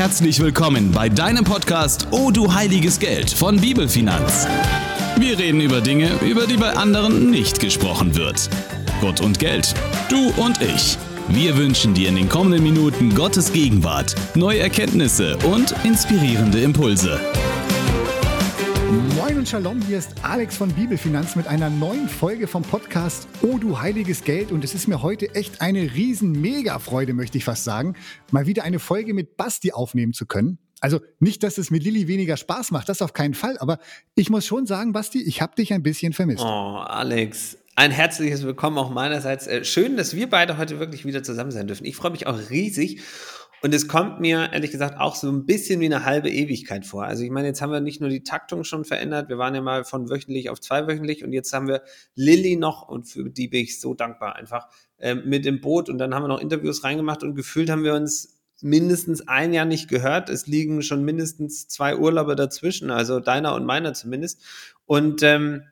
herzlich willkommen bei deinem Podcast Oh du heiliges Geld von Bibelfinanz. Wir reden über Dinge, über die bei anderen nicht gesprochen wird. Gott und Geld, du und ich. Wir wünschen dir in den kommenden Minuten Gottes Gegenwart, neue Erkenntnisse und inspirierende Impulse. Moin und Shalom, hier ist Alex von Bibelfinanz mit einer neuen Folge vom Podcast Oh du heiliges Geld und es ist mir heute echt eine riesen Mega-Freude, möchte ich fast sagen, mal wieder eine Folge mit Basti aufnehmen zu können. Also nicht, dass es mit Lilly weniger Spaß macht, das auf keinen Fall, aber ich muss schon sagen, Basti, ich habe dich ein bisschen vermisst. Oh, Alex, ein herzliches Willkommen auch meinerseits. Äh, schön, dass wir beide heute wirklich wieder zusammen sein dürfen. Ich freue mich auch riesig und es kommt mir ehrlich gesagt auch so ein bisschen wie eine halbe Ewigkeit vor. Also ich meine, jetzt haben wir nicht nur die Taktung schon verändert, wir waren ja mal von wöchentlich auf zweiwöchentlich und jetzt haben wir Lilly noch und für die bin ich so dankbar einfach äh, mit im Boot und dann haben wir noch Interviews reingemacht und gefühlt haben wir uns mindestens ein Jahr nicht gehört. Es liegen schon mindestens zwei Urlaube dazwischen, also deiner und meiner zumindest. Und ähm,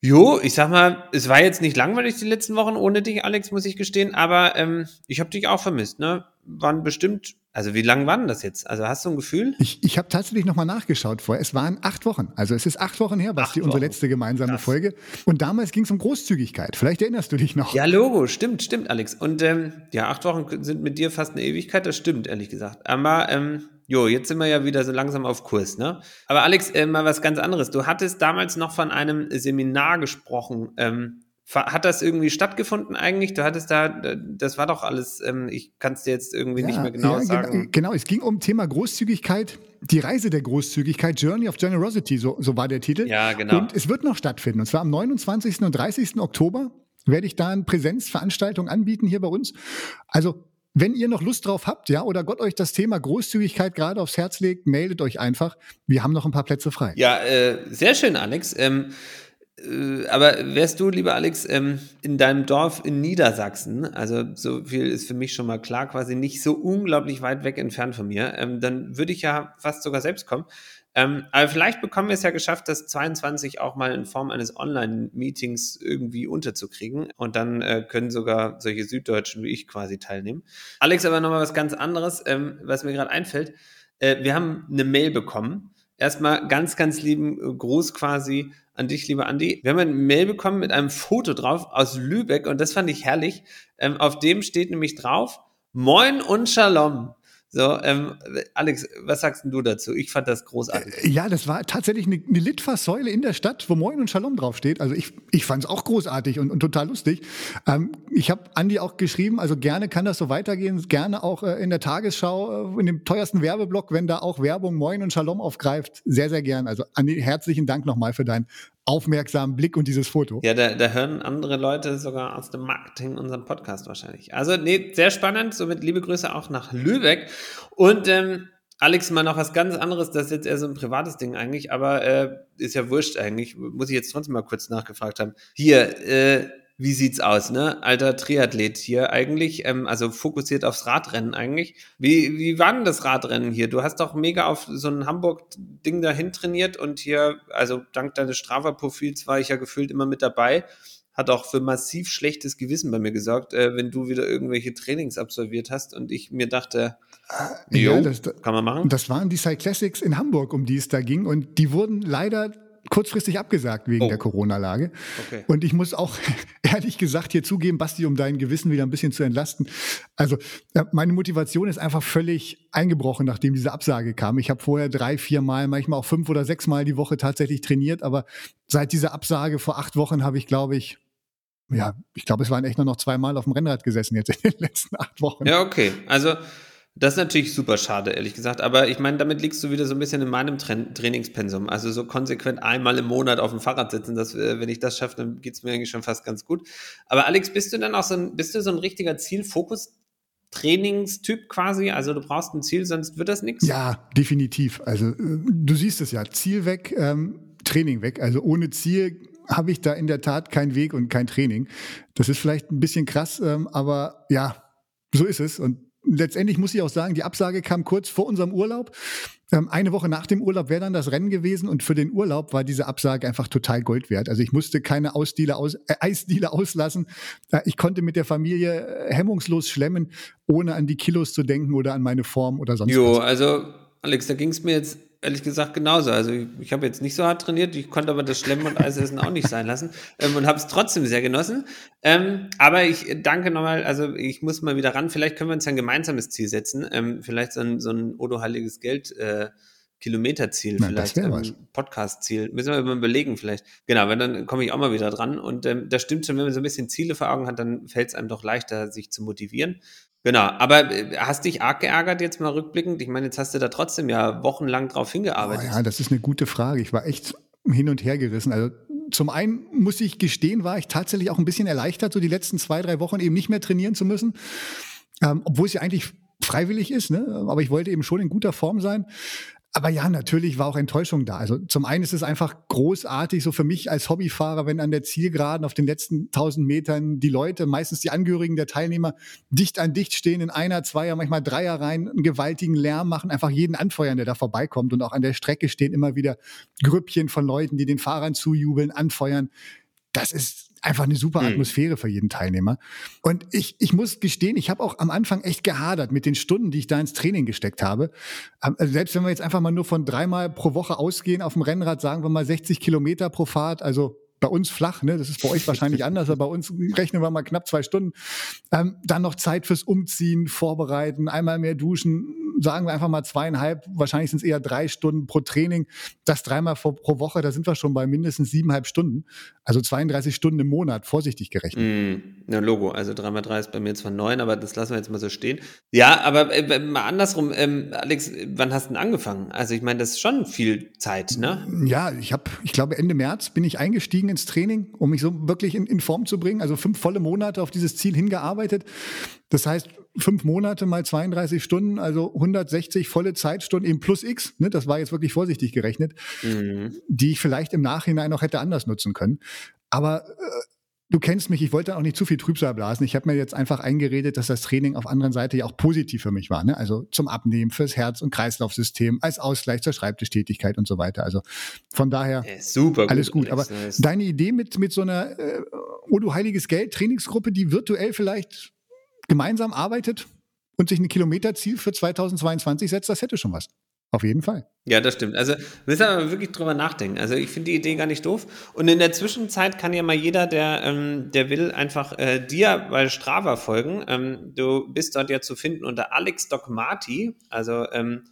Jo, ich sag mal, es war jetzt nicht langweilig die letzten Wochen ohne dich, Alex, muss ich gestehen, aber ähm, ich habe dich auch vermisst, ne? Waren bestimmt, also wie lang waren das jetzt? Also hast du ein Gefühl? Ich, ich habe tatsächlich nochmal nachgeschaut vorher. Es waren acht Wochen. Also es ist acht Wochen her, Basti, unsere letzte gemeinsame Krass. Folge. Und damals ging es um Großzügigkeit. Vielleicht erinnerst du dich noch. Ja, Logo, stimmt, stimmt, Alex. Und ähm, ja, acht Wochen sind mit dir fast eine Ewigkeit, das stimmt, ehrlich gesagt. Aber ähm, Jo, jetzt sind wir ja wieder so langsam auf Kurs, ne? Aber Alex, äh, mal was ganz anderes. Du hattest damals noch von einem Seminar gesprochen. Ähm, hat das irgendwie stattgefunden eigentlich? Du hattest da, das war doch alles, ähm, ich kann es dir jetzt irgendwie ja, nicht mehr genau ja, sagen. Genau, es ging um Thema Großzügigkeit, die Reise der Großzügigkeit, Journey of Generosity, so, so war der Titel. Ja, genau. Und es wird noch stattfinden, und zwar am 29. und 30. Oktober werde ich da eine Präsenzveranstaltung anbieten hier bei uns. Also wenn ihr noch Lust drauf habt, ja, oder Gott euch das Thema Großzügigkeit gerade aufs Herz legt, meldet euch einfach. Wir haben noch ein paar Plätze frei. Ja, äh, sehr schön, Alex. Ähm, äh, aber wärst du, lieber Alex, ähm, in deinem Dorf in Niedersachsen, also so viel ist für mich schon mal klar, quasi nicht so unglaublich weit weg entfernt von mir, ähm, dann würde ich ja fast sogar selbst kommen. Ähm, aber vielleicht bekommen wir es ja geschafft, das 22 auch mal in Form eines Online-Meetings irgendwie unterzukriegen. Und dann äh, können sogar solche Süddeutschen wie ich quasi teilnehmen. Alex, aber nochmal was ganz anderes, ähm, was mir gerade einfällt. Äh, wir haben eine Mail bekommen. Erstmal ganz, ganz lieben Gruß quasi an dich, lieber Andi. Wir haben eine Mail bekommen mit einem Foto drauf aus Lübeck und das fand ich herrlich. Ähm, auf dem steht nämlich drauf, Moin und Shalom. So, ähm, Alex, was sagst du dazu? Ich fand das großartig. Äh, ja, das war tatsächlich eine, eine Litfaßsäule in der Stadt, wo Moin und Shalom draufsteht. Also ich, ich fand es auch großartig und, und total lustig. Ähm, ich habe Andi auch geschrieben, also gerne kann das so weitergehen, gerne auch äh, in der Tagesschau, äh, in dem teuersten Werbeblock, wenn da auch Werbung Moin und Shalom aufgreift, sehr, sehr gern. Also Andi, herzlichen Dank nochmal für dein aufmerksamen Blick und dieses Foto. Ja, da, da hören andere Leute sogar aus dem Marketing unseren Podcast wahrscheinlich. Also, nee, sehr spannend. Somit liebe Grüße auch nach Lübeck. Und ähm, Alex, mal noch was ganz anderes, das ist jetzt eher so ein privates Ding eigentlich, aber äh, ist ja wurscht eigentlich. Muss ich jetzt trotzdem mal kurz nachgefragt haben. Hier, äh, wie sieht's aus, ne? Alter Triathlet hier eigentlich, ähm, also fokussiert aufs Radrennen eigentlich. Wie, wie war denn das Radrennen hier? Du hast doch mega auf so ein Hamburg-Ding dahin trainiert und hier, also dank deines Strava-Profils war ich ja gefühlt immer mit dabei. Hat auch für massiv schlechtes Gewissen bei mir gesorgt, äh, wenn du wieder irgendwelche Trainings absolviert hast und ich mir dachte, jo, ja, das, kann man machen. Das waren die Cyclassics in Hamburg, um die es da ging und die wurden leider kurzfristig abgesagt wegen oh. der Corona-Lage. Okay. Und ich muss auch ehrlich gesagt hier zugeben, Basti, um dein Gewissen wieder ein bisschen zu entlasten. Also meine Motivation ist einfach völlig eingebrochen, nachdem diese Absage kam. Ich habe vorher drei, vier Mal, manchmal auch fünf oder sechs Mal die Woche tatsächlich trainiert, aber seit dieser Absage vor acht Wochen habe ich, glaube ich, ja, ich glaube, es waren echt nur noch zweimal auf dem Rennrad gesessen jetzt in den letzten acht Wochen. Ja, okay. Also das ist natürlich super schade, ehrlich gesagt. Aber ich meine, damit liegst du wieder so ein bisschen in meinem Tra Trainingspensum. Also so konsequent einmal im Monat auf dem Fahrrad sitzen, dass, äh, wenn ich das schaffe, dann geht es mir eigentlich schon fast ganz gut. Aber Alex, bist du dann auch so ein, bist du so ein richtiger Zielfokus? Trainingstyp quasi? Also du brauchst ein Ziel, sonst wird das nichts? Ja, definitiv. Also äh, du siehst es ja, Ziel weg, ähm, Training weg. Also ohne Ziel habe ich da in der Tat keinen Weg und kein Training. Das ist vielleicht ein bisschen krass, ähm, aber ja, so ist es. Und letztendlich muss ich auch sagen, die Absage kam kurz vor unserem Urlaub. Ähm, eine Woche nach dem Urlaub wäre dann das Rennen gewesen und für den Urlaub war diese Absage einfach total Gold wert. Also ich musste keine Ausdiele aus, äh, Eisdiele auslassen. Äh, ich konnte mit der Familie äh, hemmungslos schlemmen, ohne an die Kilos zu denken oder an meine Form oder sonst jo, was. Jo, also Alex, da ging es mir jetzt ehrlich gesagt genauso. Also ich, ich habe jetzt nicht so hart trainiert, ich konnte aber das Schlemmen und Eisessen auch nicht sein lassen ähm, und habe es trotzdem sehr genossen. Ähm, aber ich danke nochmal, also ich muss mal wieder ran, vielleicht können wir uns ein gemeinsames Ziel setzen, ähm, vielleicht so ein, so ein Odo Heiliges Geld äh, Kilometerziel, Na, vielleicht ähm, Podcast-Ziel. Müssen wir mal überlegen, vielleicht. Genau, weil dann komme ich auch mal wieder dran. Und ähm, das stimmt schon, wenn man so ein bisschen Ziele vor Augen hat, dann fällt es einem doch leichter, sich zu motivieren. Genau, aber äh, hast dich arg geärgert jetzt mal rückblickend? Ich meine, jetzt hast du da trotzdem ja wochenlang drauf hingearbeitet. Oh ja, das ist eine gute Frage. Ich war echt hin und her gerissen. Also zum einen muss ich gestehen, war ich tatsächlich auch ein bisschen erleichtert, so die letzten zwei, drei Wochen eben nicht mehr trainieren zu müssen. Ähm, obwohl es ja eigentlich freiwillig ist, ne? aber ich wollte eben schon in guter Form sein. Aber ja, natürlich war auch Enttäuschung da. Also zum einen ist es einfach großartig, so für mich als Hobbyfahrer, wenn an der Zielgeraden auf den letzten tausend Metern die Leute, meistens die Angehörigen der Teilnehmer, dicht an dicht stehen, in einer, zweier, manchmal dreier rein, einen gewaltigen Lärm machen, einfach jeden anfeuern, der da vorbeikommt. Und auch an der Strecke stehen immer wieder Grüppchen von Leuten, die den Fahrern zujubeln, anfeuern. Das ist einfach eine super hm. Atmosphäre für jeden Teilnehmer. Und ich, ich muss gestehen, ich habe auch am Anfang echt gehadert mit den Stunden, die ich da ins Training gesteckt habe. Ähm, also selbst wenn wir jetzt einfach mal nur von dreimal pro Woche ausgehen auf dem Rennrad, sagen wir mal 60 Kilometer pro Fahrt, also bei uns flach, ne? Das ist bei euch wahrscheinlich anders, aber bei uns rechnen wir mal knapp zwei Stunden. Ähm, dann noch Zeit fürs Umziehen, Vorbereiten, einmal mehr duschen, sagen wir einfach mal zweieinhalb, wahrscheinlich sind es eher drei Stunden pro Training. Das dreimal pro, Woche, da sind wir schon bei mindestens siebeneinhalb Stunden. Also 32 Stunden im Monat, vorsichtig gerechnet. Mm, ja, Logo, also dreimal drei ist bei mir zwar neun, aber das lassen wir jetzt mal so stehen. Ja, aber äh, mal andersrum, ähm, Alex, wann hast du denn angefangen? Also ich meine, das ist schon viel Zeit, ne? Ja, ich habe, ich glaube Ende März bin ich eingestiegen ins Training, um mich so wirklich in, in Form zu bringen. Also fünf volle Monate auf dieses Ziel hingearbeitet. Das heißt, fünf Monate mal 32 Stunden, also 160 volle Zeitstunden eben plus X, ne, das war jetzt wirklich vorsichtig gerechnet, mhm. die ich vielleicht im Nachhinein noch hätte anders nutzen können. Aber äh, du kennst mich, ich wollte auch nicht zu viel Trübsal blasen. Ich habe mir jetzt einfach eingeredet, dass das Training auf anderen Seite ja auch positiv für mich war. Ne? Also zum Abnehmen, fürs Herz- und Kreislaufsystem, als Ausgleich zur Schreibtischtätigkeit und so weiter. Also von daher ja, super alles gut. Aber deine Idee mit, mit so einer äh, Odo Heiliges Geld Trainingsgruppe, die virtuell vielleicht gemeinsam arbeitet und sich ein Kilometerziel für 2022 setzt, das hätte schon was. Auf jeden Fall. Ja, das stimmt. Also müssen wir wirklich drüber nachdenken. Also ich finde die Idee gar nicht doof. Und in der Zwischenzeit kann ja mal jeder, der, ähm, der will, einfach äh, dir bei Strava folgen. Ähm, du bist dort ja zu finden unter Alex Dogmati, also ähm,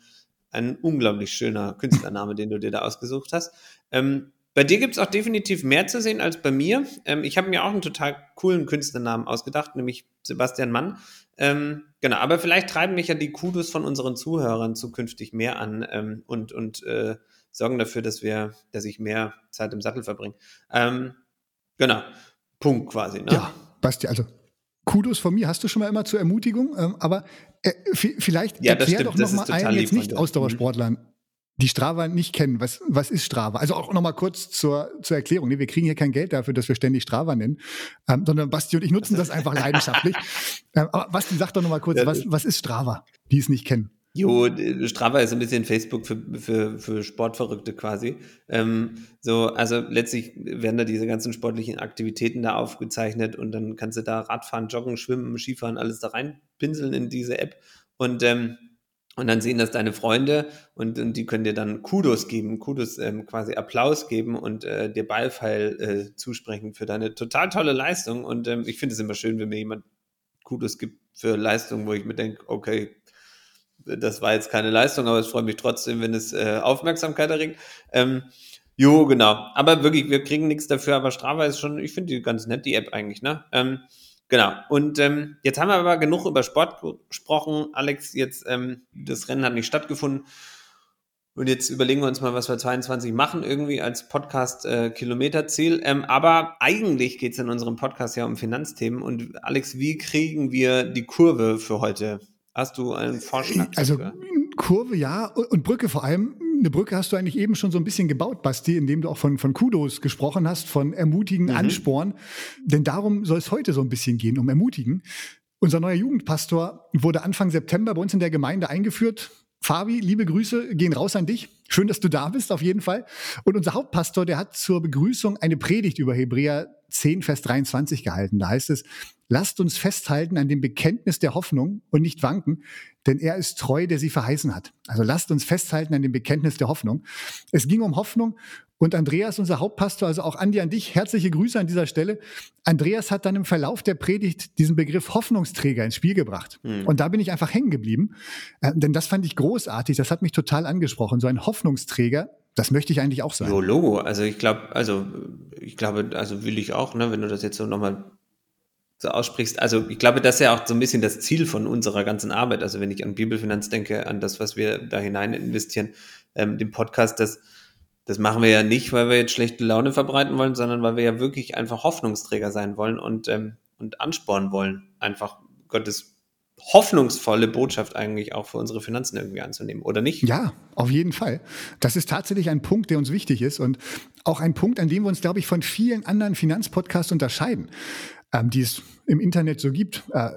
ein unglaublich schöner Künstlername, den du dir da ausgesucht hast. Ähm, bei dir gibt es auch definitiv mehr zu sehen als bei mir. Ähm, ich habe mir auch einen total coolen Künstlernamen ausgedacht, nämlich Sebastian Mann. Ähm, genau, aber vielleicht treiben mich ja die Kudos von unseren Zuhörern zukünftig mehr an ähm, und, und äh, sorgen dafür, dass wir, dass ich mehr Zeit im Sattel verbringe. Ähm, genau, Punkt quasi. Ne? Ja, Basti, also Kudos von mir hast du schon mal immer zur Ermutigung, ähm, aber äh, vielleicht ja, erklär doch noch mal einen jetzt nicht Ausdauersportlern, die Strava nicht kennen. Was, was ist Strava? Also auch nochmal kurz zur, zur Erklärung. Nee, wir kriegen hier kein Geld dafür, dass wir ständig Strava nennen, ähm, sondern Basti und ich nutzen das einfach leidenschaftlich. ähm, aber Basti, sag doch nochmal kurz, was, was ist Strava, die es nicht kennen? Jo, Strava ist ein bisschen Facebook für, für, für Sportverrückte quasi. Ähm, so, also letztlich werden da diese ganzen sportlichen Aktivitäten da aufgezeichnet und dann kannst du da Radfahren, Joggen, Schwimmen, Skifahren, alles da reinpinseln in diese App. Und ähm, und dann sehen das deine Freunde und, und die können dir dann Kudos geben, Kudos ähm, quasi Applaus geben und äh, dir Beifall äh, zusprechen für deine total tolle Leistung. Und ähm, ich finde es immer schön, wenn mir jemand Kudos gibt für Leistungen, wo ich mir denke, okay, das war jetzt keine Leistung, aber es freut mich trotzdem, wenn es äh, Aufmerksamkeit erregt. Ähm, jo, genau. Aber wirklich, wir kriegen nichts dafür, aber Strava ist schon, ich finde die ganz nett, die App eigentlich, ne? Ähm, Genau. Und ähm, jetzt haben wir aber genug über Sport gesprochen. Alex, jetzt ähm, das Rennen hat nicht stattgefunden. Und jetzt überlegen wir uns mal, was wir 22 machen, irgendwie als Podcast-Kilometerziel. Äh, ähm, aber eigentlich geht es in unserem Podcast ja um Finanzthemen. Und Alex, wie kriegen wir die Kurve für heute? Hast du einen Vorschlag? Also? Kurve ja und Brücke vor allem eine Brücke hast du eigentlich eben schon so ein bisschen gebaut, Basti, indem du auch von, von Kudos gesprochen hast, von ermutigen, mhm. Ansporn. Denn darum soll es heute so ein bisschen gehen, um ermutigen. unser neuer Jugendpastor wurde Anfang September bei uns in der Gemeinde eingeführt. Fabi, liebe Grüße gehen raus an dich. Schön, dass du da bist, auf jeden Fall. Und unser Hauptpastor, der hat zur Begrüßung eine Predigt über Hebräer 10, Vers 23 gehalten. Da heißt es, lasst uns festhalten an dem Bekenntnis der Hoffnung und nicht wanken, denn er ist treu, der sie verheißen hat. Also lasst uns festhalten an dem Bekenntnis der Hoffnung. Es ging um Hoffnung und Andreas, unser Hauptpastor, also auch Andi an dich, herzliche Grüße an dieser Stelle. Andreas hat dann im Verlauf der Predigt diesen Begriff Hoffnungsträger ins Spiel gebracht. Mhm. Und da bin ich einfach hängen geblieben, äh, denn das fand ich großartig, das hat mich total angesprochen. So ein Hoffnungsträger, das möchte ich eigentlich auch sein. Jo, Logo, also ich glaube, also ich glaube, also will ich auch, ne, wenn du das jetzt so nochmal so aussprichst. Also ich glaube, das ist ja auch so ein bisschen das Ziel von unserer ganzen Arbeit. Also wenn ich an Bibelfinanz denke, an das, was wir da hinein investieren, ähm, dem Podcast, das das machen wir ja nicht, weil wir jetzt schlechte Laune verbreiten wollen, sondern weil wir ja wirklich einfach Hoffnungsträger sein wollen und, ähm, und anspornen wollen, einfach Gottes hoffnungsvolle Botschaft eigentlich auch für unsere Finanzen irgendwie anzunehmen, oder nicht? Ja, auf jeden Fall. Das ist tatsächlich ein Punkt, der uns wichtig ist und auch ein Punkt, an dem wir uns, glaube ich, von vielen anderen Finanzpodcasts unterscheiden, ähm, die es im Internet so gibt. Äh,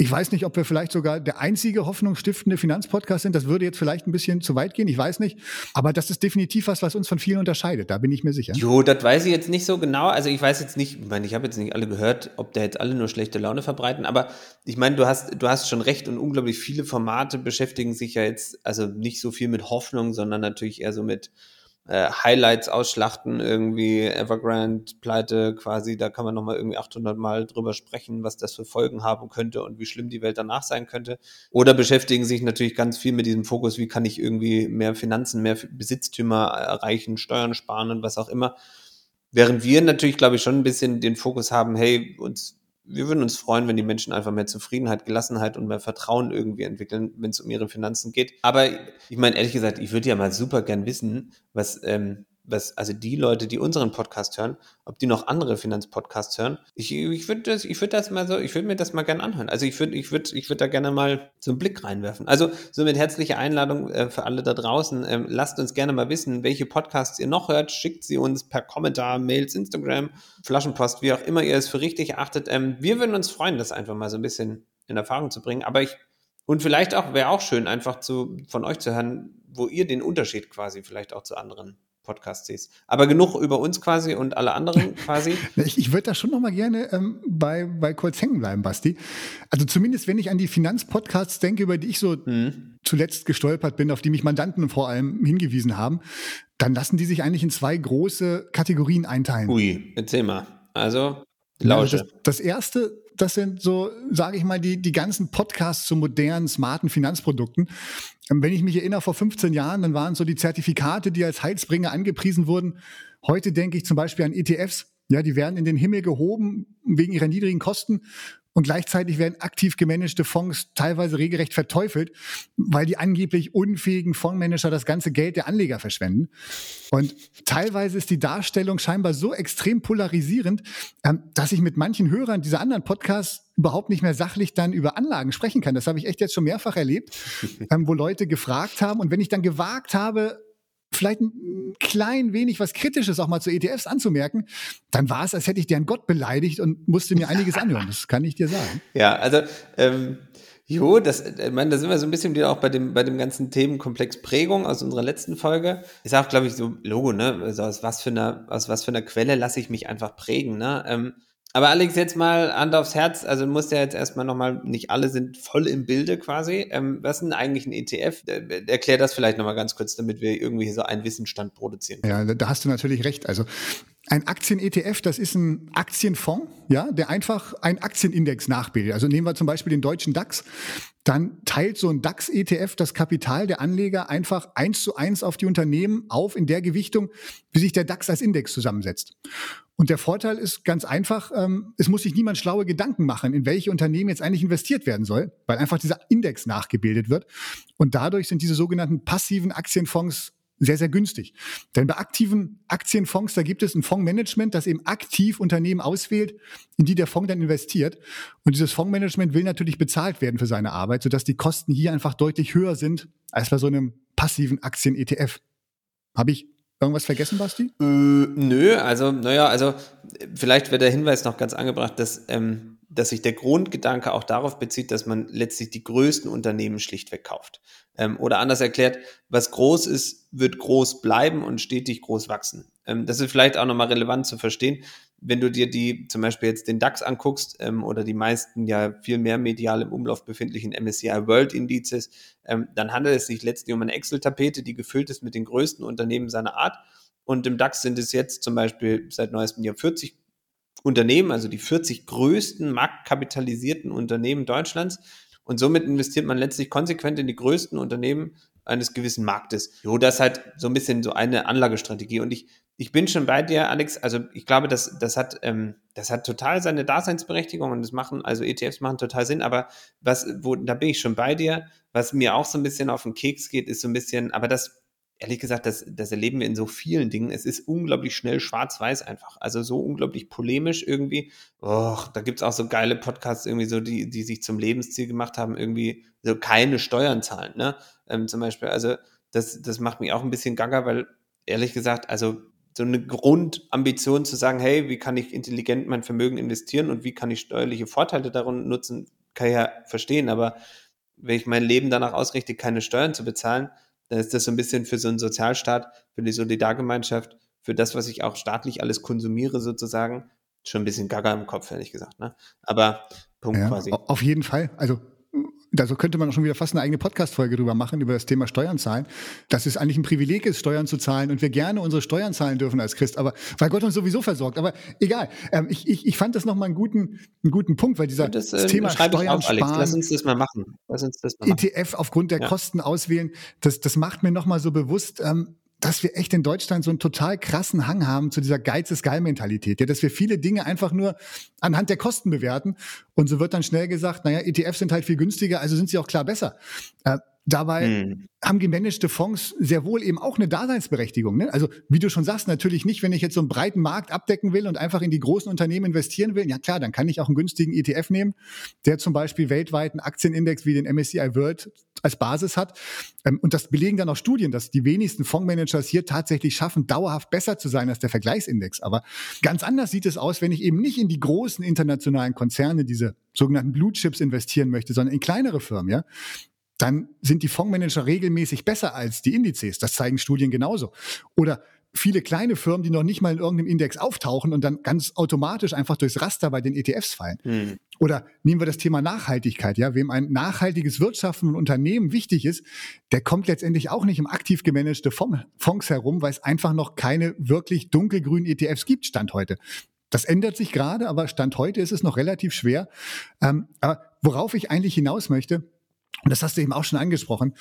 ich weiß nicht, ob wir vielleicht sogar der einzige hoffnungsstiftende Finanzpodcast sind. Das würde jetzt vielleicht ein bisschen zu weit gehen. Ich weiß nicht. Aber das ist definitiv was, was uns von vielen unterscheidet. Da bin ich mir sicher. Jo, das weiß ich jetzt nicht so genau. Also ich weiß jetzt nicht, ich meine, ich habe jetzt nicht alle gehört, ob da jetzt alle nur schlechte Laune verbreiten. Aber ich meine, du hast, du hast schon recht und unglaublich viele Formate beschäftigen sich ja jetzt, also nicht so viel mit Hoffnung, sondern natürlich eher so mit, äh, Highlights ausschlachten, irgendwie Evergrande, Pleite quasi, da kann man nochmal irgendwie 800 Mal drüber sprechen, was das für Folgen haben könnte und wie schlimm die Welt danach sein könnte. Oder beschäftigen sich natürlich ganz viel mit diesem Fokus, wie kann ich irgendwie mehr Finanzen, mehr Besitztümer erreichen, Steuern sparen und was auch immer. Während wir natürlich, glaube ich, schon ein bisschen den Fokus haben, hey, uns wir würden uns freuen, wenn die Menschen einfach mehr Zufriedenheit, Gelassenheit und mehr Vertrauen irgendwie entwickeln, wenn es um ihre Finanzen geht. Aber ich meine, ehrlich gesagt, ich würde ja mal super gern wissen, was ähm, was, also die Leute, die unseren Podcast hören, ob die noch andere Finanzpodcasts hören. Ich, ich würde das, ich das mal so, ich würde mir das mal gerne anhören. Also ich würde, ich würde, ich würde da gerne mal so einen Blick reinwerfen. Also somit herzliche Einladung äh, für alle da draußen. Ähm, lasst uns gerne mal wissen, welche Podcasts ihr noch hört. Schickt sie uns per Kommentar, Mails, Instagram, Flaschenpost, wie auch immer ihr es für richtig erachtet. Ähm, wir würden uns freuen, das einfach mal so ein bisschen in Erfahrung zu bringen. Aber ich und vielleicht auch wäre auch schön, einfach zu, von euch zu hören, wo ihr den Unterschied quasi vielleicht auch zu anderen Podcast siehst. Aber genug über uns quasi und alle anderen quasi. ich, ich würde da schon noch mal gerne ähm, bei, bei kurz hängen bleiben, Basti. Also zumindest, wenn ich an die Finanzpodcasts denke, über die ich so mhm. zuletzt gestolpert bin, auf die mich Mandanten vor allem hingewiesen haben, dann lassen die sich eigentlich in zwei große Kategorien einteilen. Ui, erzähl mal. Also, lausche. Ja, das, das erste das sind so, sage ich mal, die, die ganzen Podcasts zu modernen, smarten Finanzprodukten. Ähm, wenn ich mich erinnere, vor 15 Jahren, dann waren so die Zertifikate, die als Heilsbringer angepriesen wurden. Heute denke ich zum Beispiel an ETFs. Ja, die werden in den Himmel gehoben wegen ihrer niedrigen Kosten. Und gleichzeitig werden aktiv gemanagte Fonds teilweise regelrecht verteufelt, weil die angeblich unfähigen Fondsmanager das ganze Geld der Anleger verschwenden. Und teilweise ist die Darstellung scheinbar so extrem polarisierend, ähm, dass ich mit manchen Hörern dieser anderen Podcasts überhaupt nicht mehr sachlich dann über Anlagen sprechen kann. Das habe ich echt jetzt schon mehrfach erlebt, ähm, wo Leute gefragt haben. Und wenn ich dann gewagt habe, vielleicht ein klein wenig was Kritisches auch mal zu ETFs anzumerken, dann war es, als hätte ich deren Gott beleidigt und musste mir einiges anhören. Das kann ich dir sagen. Ja, also ähm, Jo, das, äh, ich meine, da sind wir so ein bisschen wieder auch bei dem, bei dem ganzen Themenkomplex Prägung aus unserer letzten Folge. Ist auch, glaube ich, so Logo, ne? Also aus was für einer, aus was für einer Quelle lasse ich mich einfach prägen, ne? Ähm, aber Alex, jetzt mal Hand aufs Herz, also du musst ja jetzt erstmal nochmal, nicht alle sind voll im Bilde quasi. Ähm, was ist denn eigentlich ein ETF? Erklär das vielleicht nochmal ganz kurz, damit wir irgendwie so einen Wissensstand produzieren. Ja, da hast du natürlich recht. Also ein Aktien-ETF, das ist ein Aktienfonds, ja, der einfach einen Aktienindex nachbildet. Also nehmen wir zum Beispiel den deutschen DAX, dann teilt so ein DAX-ETF das Kapital der Anleger einfach eins zu eins auf die Unternehmen auf in der Gewichtung, wie sich der DAX als Index zusammensetzt. Und der Vorteil ist ganz einfach, ähm, es muss sich niemand schlaue Gedanken machen, in welche Unternehmen jetzt eigentlich investiert werden soll, weil einfach dieser Index nachgebildet wird. Und dadurch sind diese sogenannten passiven Aktienfonds sehr, sehr günstig. Denn bei aktiven Aktienfonds, da gibt es ein Fondsmanagement, das eben aktiv Unternehmen auswählt, in die der Fonds dann investiert. Und dieses Fondsmanagement will natürlich bezahlt werden für seine Arbeit, sodass die Kosten hier einfach deutlich höher sind als bei so einem passiven Aktien-ETF. Habe ich Irgendwas vergessen, Basti? Äh, nö, also, naja, also vielleicht wird der Hinweis noch ganz angebracht, dass ähm, dass sich der Grundgedanke auch darauf bezieht, dass man letztlich die größten Unternehmen schlichtweg kauft. Ähm, oder anders erklärt, was groß ist, wird groß bleiben und stetig groß wachsen. Ähm, das ist vielleicht auch nochmal relevant zu verstehen. Wenn du dir die zum Beispiel jetzt den DAX anguckst ähm, oder die meisten ja viel mehr medial im Umlauf befindlichen MSCI World Indizes, ähm, dann handelt es sich letztlich um eine Excel-Tapete, die gefüllt ist mit den größten Unternehmen seiner Art. Und im DAX sind es jetzt zum Beispiel seit neuestem Jahr 40 Unternehmen, also die 40 größten marktkapitalisierten Unternehmen Deutschlands. Und somit investiert man letztlich konsequent in die größten Unternehmen eines gewissen Marktes. So, das ist halt so ein bisschen so eine Anlagestrategie. Und ich, ich bin schon bei dir, Alex. Also ich glaube, das, das hat, ähm, das hat total seine Daseinsberechtigung und das machen, also ETFs machen total Sinn. Aber was, wo, da bin ich schon bei dir. Was mir auch so ein bisschen auf den Keks geht, ist so ein bisschen, aber das ehrlich gesagt, das, das erleben wir in so vielen Dingen. Es ist unglaublich schnell schwarz-weiß einfach. Also so unglaublich polemisch irgendwie. Och, da gibt's auch so geile Podcasts irgendwie so, die, die sich zum Lebensziel gemacht haben, irgendwie so keine Steuern zahlen, ne? Ähm, zum Beispiel. Also das, das macht mich auch ein bisschen gaga, weil ehrlich gesagt, also so eine Grundambition zu sagen, hey, wie kann ich intelligent mein Vermögen investieren und wie kann ich steuerliche Vorteile darum nutzen, kann ich ja verstehen. Aber wenn ich mein Leben danach ausrichte, keine Steuern zu bezahlen, dann ist das so ein bisschen für so einen Sozialstaat, für die Solidargemeinschaft, für das, was ich auch staatlich alles konsumiere sozusagen, schon ein bisschen gaga im Kopf, ehrlich gesagt. Ne? Aber Punkt ja, quasi. Auf jeden Fall. Also da so könnte man schon wieder fast eine eigene Podcast-Folge drüber machen, über das Thema Steuern zahlen. Dass es eigentlich ein Privileg ist, Steuern zu zahlen und wir gerne unsere Steuern zahlen dürfen als Christ, aber weil Gott uns sowieso versorgt. Aber egal. Ähm, ich, ich, ich fand das nochmal einen guten, einen guten Punkt, weil dieser das, äh, Thema Steuern auf, sparen, Lass uns das mal machen. Lass uns das mal machen. ETF aufgrund der ja. Kosten auswählen, das, das macht mir nochmal so bewusst, ähm, dass wir echt in Deutschland so einen total krassen Hang haben zu dieser Geiz ist geil Mentalität, ja, dass wir viele Dinge einfach nur anhand der Kosten bewerten und so wird dann schnell gesagt, naja, ETFs sind halt viel günstiger, also sind sie auch klar besser. Äh, Dabei hm. haben gemanagte Fonds sehr wohl eben auch eine Daseinsberechtigung. Ne? Also wie du schon sagst, natürlich nicht, wenn ich jetzt so einen breiten Markt abdecken will und einfach in die großen Unternehmen investieren will. Ja klar, dann kann ich auch einen günstigen ETF nehmen, der zum Beispiel weltweit einen Aktienindex wie den MSCI World als Basis hat. Ähm, und das belegen dann auch Studien, dass die wenigsten Fondsmanagers hier tatsächlich schaffen, dauerhaft besser zu sein als der Vergleichsindex. Aber ganz anders sieht es aus, wenn ich eben nicht in die großen internationalen Konzerne, diese sogenannten Blue Chips investieren möchte, sondern in kleinere Firmen, ja dann sind die Fondsmanager regelmäßig besser als die Indizes. Das zeigen Studien genauso. Oder viele kleine Firmen, die noch nicht mal in irgendeinem Index auftauchen und dann ganz automatisch einfach durchs Raster bei den ETFs fallen. Hm. Oder nehmen wir das Thema Nachhaltigkeit. Ja, wem ein nachhaltiges Wirtschaften und Unternehmen wichtig ist, der kommt letztendlich auch nicht im aktiv gemanagte Fonds herum, weil es einfach noch keine wirklich dunkelgrünen ETFs gibt, Stand heute. Das ändert sich gerade, aber Stand heute ist es noch relativ schwer. Ähm, aber worauf ich eigentlich hinaus möchte, und das hast du eben auch schon angesprochen,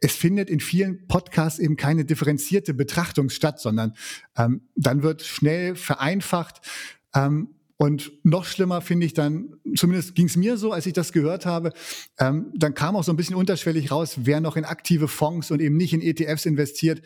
es findet in vielen Podcasts eben keine differenzierte Betrachtung statt, sondern ähm, dann wird schnell vereinfacht. Ähm, und noch schlimmer finde ich dann, zumindest ging es mir so, als ich das gehört habe, ähm, dann kam auch so ein bisschen unterschwellig raus, wer noch in aktive Fonds und eben nicht in ETFs investiert.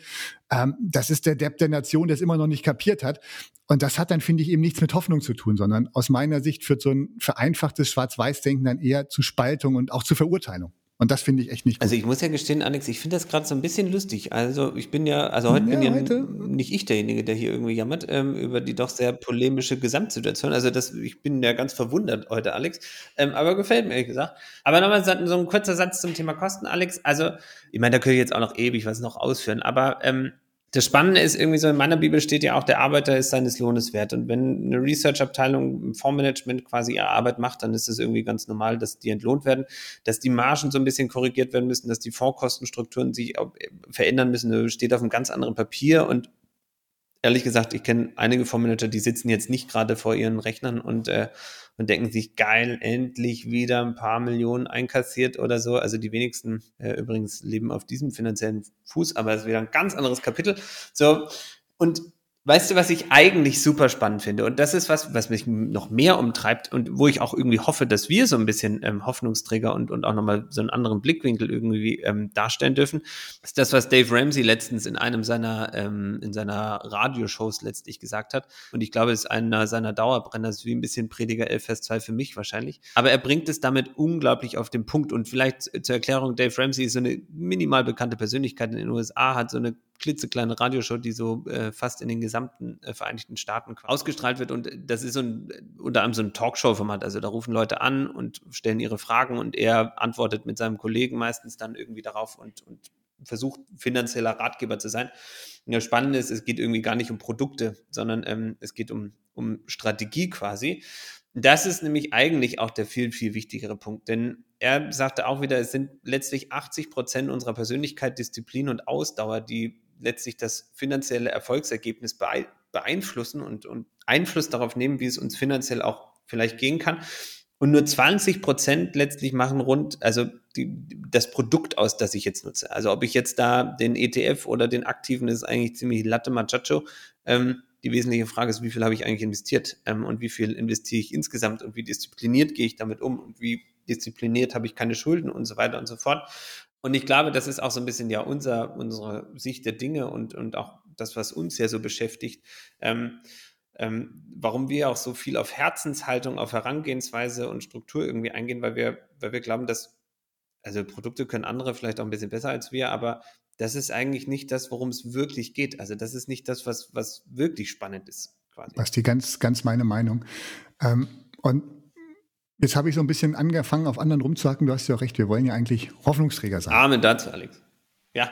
Ähm, das ist der Depp der Nation, der es immer noch nicht kapiert hat. Und das hat dann, finde ich, eben nichts mit Hoffnung zu tun, sondern aus meiner Sicht führt so ein vereinfachtes Schwarz-Weiß-Denken dann eher zu Spaltung und auch zu Verurteilung. Und das finde ich echt nicht gut. Also ich muss ja gestehen, Alex, ich finde das gerade so ein bisschen lustig. Also ich bin ja, also heute ja, bin ja heute? nicht ich derjenige, der hier irgendwie jammert, ähm, über die doch sehr polemische Gesamtsituation. Also das, ich bin ja ganz verwundert heute, Alex. Ähm, aber gefällt mir, ehrlich gesagt. Aber nochmal so ein kurzer Satz zum Thema Kosten, Alex. Also, ich meine, da könnte ich jetzt auch noch ewig was noch ausführen, aber ähm, das Spannende ist irgendwie so, in meiner Bibel steht ja auch, der Arbeiter ist seines Lohnes wert. Und wenn eine Research-Abteilung im Fondsmanagement quasi ihre Arbeit macht, dann ist es irgendwie ganz normal, dass die entlohnt werden, dass die Margen so ein bisschen korrigiert werden müssen, dass die Fondskostenstrukturen sich verändern müssen. Das steht auf einem ganz anderen Papier und ehrlich gesagt, ich kenne einige Fondsmanager, die sitzen jetzt nicht gerade vor ihren Rechnern und, äh, und denken sich, geil, endlich wieder ein paar Millionen einkassiert oder so. Also die wenigsten äh, übrigens leben auf diesem finanziellen Fuß, aber es ist wieder ein ganz anderes Kapitel. So, und Weißt du, was ich eigentlich super spannend finde? Und das ist was, was mich noch mehr umtreibt und wo ich auch irgendwie hoffe, dass wir so ein bisschen ähm, Hoffnungsträger und, und auch nochmal so einen anderen Blickwinkel irgendwie ähm, darstellen dürfen. Ist das, was Dave Ramsey letztens in einem seiner, ähm, in seiner Radioshows letztlich gesagt hat. Und ich glaube, es ist einer seiner Dauerbrenner, ist wie ein bisschen Prediger 11 Vers 2 für mich wahrscheinlich. Aber er bringt es damit unglaublich auf den Punkt. Und vielleicht zur Erklärung, Dave Ramsey ist so eine minimal bekannte Persönlichkeit in den USA, hat so eine klitzekleine Radioshow, die so äh, fast in den gesamten äh, Vereinigten Staaten ausgestrahlt wird. Und das ist so ein, unter anderem so ein Talkshow-Format. Also da rufen Leute an und stellen ihre Fragen und er antwortet mit seinem Kollegen meistens dann irgendwie darauf und, und versucht, finanzieller Ratgeber zu sein. Und das Spannende ist, es geht irgendwie gar nicht um Produkte, sondern ähm, es geht um, um Strategie quasi. Das ist nämlich eigentlich auch der viel, viel wichtigere Punkt, denn er sagte auch wieder, es sind letztlich 80 Prozent unserer Persönlichkeit, Disziplin und Ausdauer, die letztlich das finanzielle Erfolgsergebnis beeinflussen und, und Einfluss darauf nehmen, wie es uns finanziell auch vielleicht gehen kann. Und nur 20 Prozent letztlich machen rund, also die, das Produkt aus, das ich jetzt nutze. Also ob ich jetzt da den ETF oder den aktiven, ist eigentlich ziemlich Latte Machacho. Ähm, die wesentliche Frage ist, wie viel habe ich eigentlich investiert ähm, und wie viel investiere ich insgesamt und wie diszipliniert gehe ich damit um und wie diszipliniert habe ich keine Schulden und so weiter und so fort. Und ich glaube, das ist auch so ein bisschen ja unser, unsere Sicht der Dinge und, und auch das, was uns ja so beschäftigt. Ähm, ähm, warum wir auch so viel auf Herzenshaltung, auf Herangehensweise und Struktur irgendwie eingehen, weil wir, weil wir glauben, dass, also Produkte können andere vielleicht auch ein bisschen besser als wir, aber das ist eigentlich nicht das, worum es wirklich geht. Also das ist nicht das, was, was wirklich spannend ist. Quasi. Was die ganz, ganz meine Meinung. Ähm, und jetzt habe ich so ein bisschen angefangen, auf anderen rumzuhacken. Du hast ja auch recht, wir wollen ja eigentlich Hoffnungsträger sein. Amen dazu, Alex. Ja,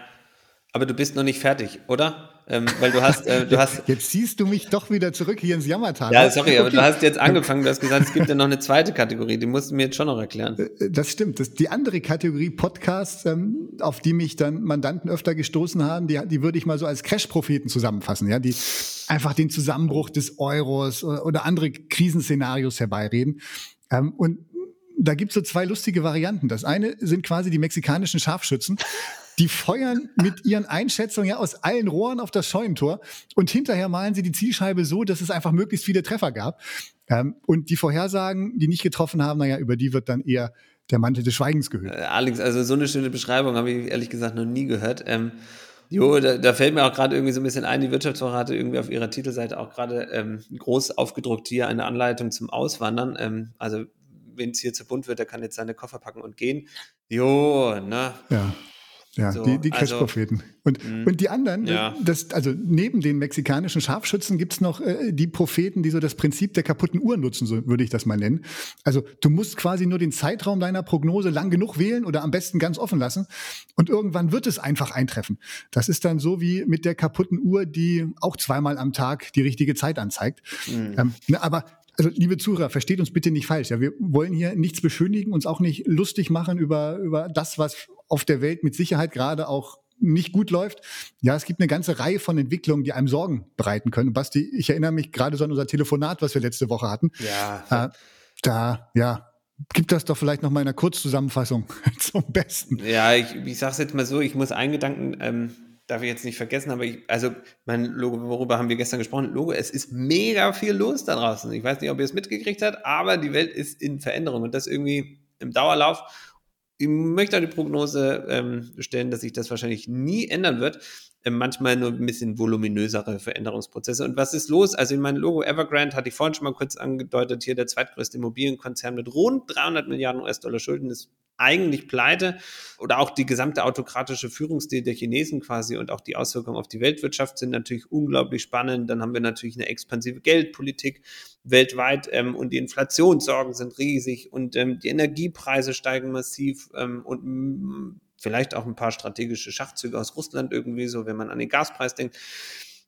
aber du bist noch nicht fertig, oder? Ähm, weil du hast, äh, du hast. Jetzt ziehst du mich doch wieder zurück hier ins Jammertal. Ja, sorry, aber du hast jetzt angefangen, du hast gesagt, es gibt ja noch eine zweite Kategorie, die musst du mir jetzt schon noch erklären. Äh, das stimmt. Das, die andere Kategorie Podcasts, ähm, auf die mich dann Mandanten öfter gestoßen haben, die, die würde ich mal so als Crash-Propheten zusammenfassen, ja, die einfach den Zusammenbruch des Euros oder, oder andere Krisenszenarios herbeireden. Ähm, und da gibt es so zwei lustige Varianten. Das eine sind quasi die mexikanischen Scharfschützen, die feuern mit ihren Einschätzungen ja aus allen Rohren auf das Scheunentor und hinterher malen sie die Zielscheibe so, dass es einfach möglichst viele Treffer gab. Ähm, und die Vorhersagen, die nicht getroffen haben, naja, über die wird dann eher der Mantel des Schweigens gehört. Äh, Alex, also so eine schöne Beschreibung habe ich ehrlich gesagt noch nie gehört. Ähm, Jo, da, da, fällt mir auch gerade irgendwie so ein bisschen ein, die Wirtschaftswoche hatte irgendwie auf ihrer Titelseite auch gerade ähm, groß aufgedruckt hier eine Anleitung zum Auswandern. Ähm, also wenn es hier zu bunt wird, der kann jetzt seine Koffer packen und gehen. Jo, ne? Ja. Ja, so, die, die Crash-Propheten. Also, und, mh, und die anderen, ja. das, also neben den mexikanischen Scharfschützen gibt es noch äh, die Propheten, die so das Prinzip der kaputten Uhr nutzen, so würde ich das mal nennen. Also du musst quasi nur den Zeitraum deiner Prognose lang genug wählen oder am besten ganz offen lassen und irgendwann wird es einfach eintreffen. Das ist dann so wie mit der kaputten Uhr, die auch zweimal am Tag die richtige Zeit anzeigt. Mhm. Ähm, ne, aber also liebe Zuhörer, versteht uns bitte nicht falsch. Ja, wir wollen hier nichts beschönigen, uns auch nicht lustig machen über, über das, was auf der Welt mit Sicherheit gerade auch nicht gut läuft. Ja, es gibt eine ganze Reihe von Entwicklungen, die einem Sorgen bereiten können. Basti, ich erinnere mich gerade so an unser Telefonat, was wir letzte Woche hatten. Ja. Äh, da, ja, gibt das doch vielleicht noch mal in einer Kurzzusammenfassung zum Besten. Ja, ich, ich sage es jetzt mal so, ich muss einen Gedanken, ähm, darf ich jetzt nicht vergessen, aber ich, also mein Logo, worüber haben wir gestern gesprochen? Logo, es ist mega viel los da draußen. Ich weiß nicht, ob ihr es mitgekriegt habt, aber die Welt ist in Veränderung und das irgendwie im Dauerlauf ich möchte auch die Prognose ähm, stellen, dass sich das wahrscheinlich nie ändern wird. Ähm, manchmal nur ein bisschen voluminösere Veränderungsprozesse. Und was ist los? Also in meinem Logo Evergrande hatte ich vorhin schon mal kurz angedeutet, hier der zweitgrößte Immobilienkonzern mit rund 300 Milliarden US-Dollar Schulden ist eigentlich pleite oder auch die gesamte autokratische Führungsstil der Chinesen quasi und auch die Auswirkungen auf die Weltwirtschaft sind natürlich unglaublich spannend. Dann haben wir natürlich eine expansive Geldpolitik weltweit ähm, und die Inflationssorgen sind riesig und ähm, die Energiepreise steigen massiv ähm, und vielleicht auch ein paar strategische Schachzüge aus Russland irgendwie so, wenn man an den Gaspreis denkt.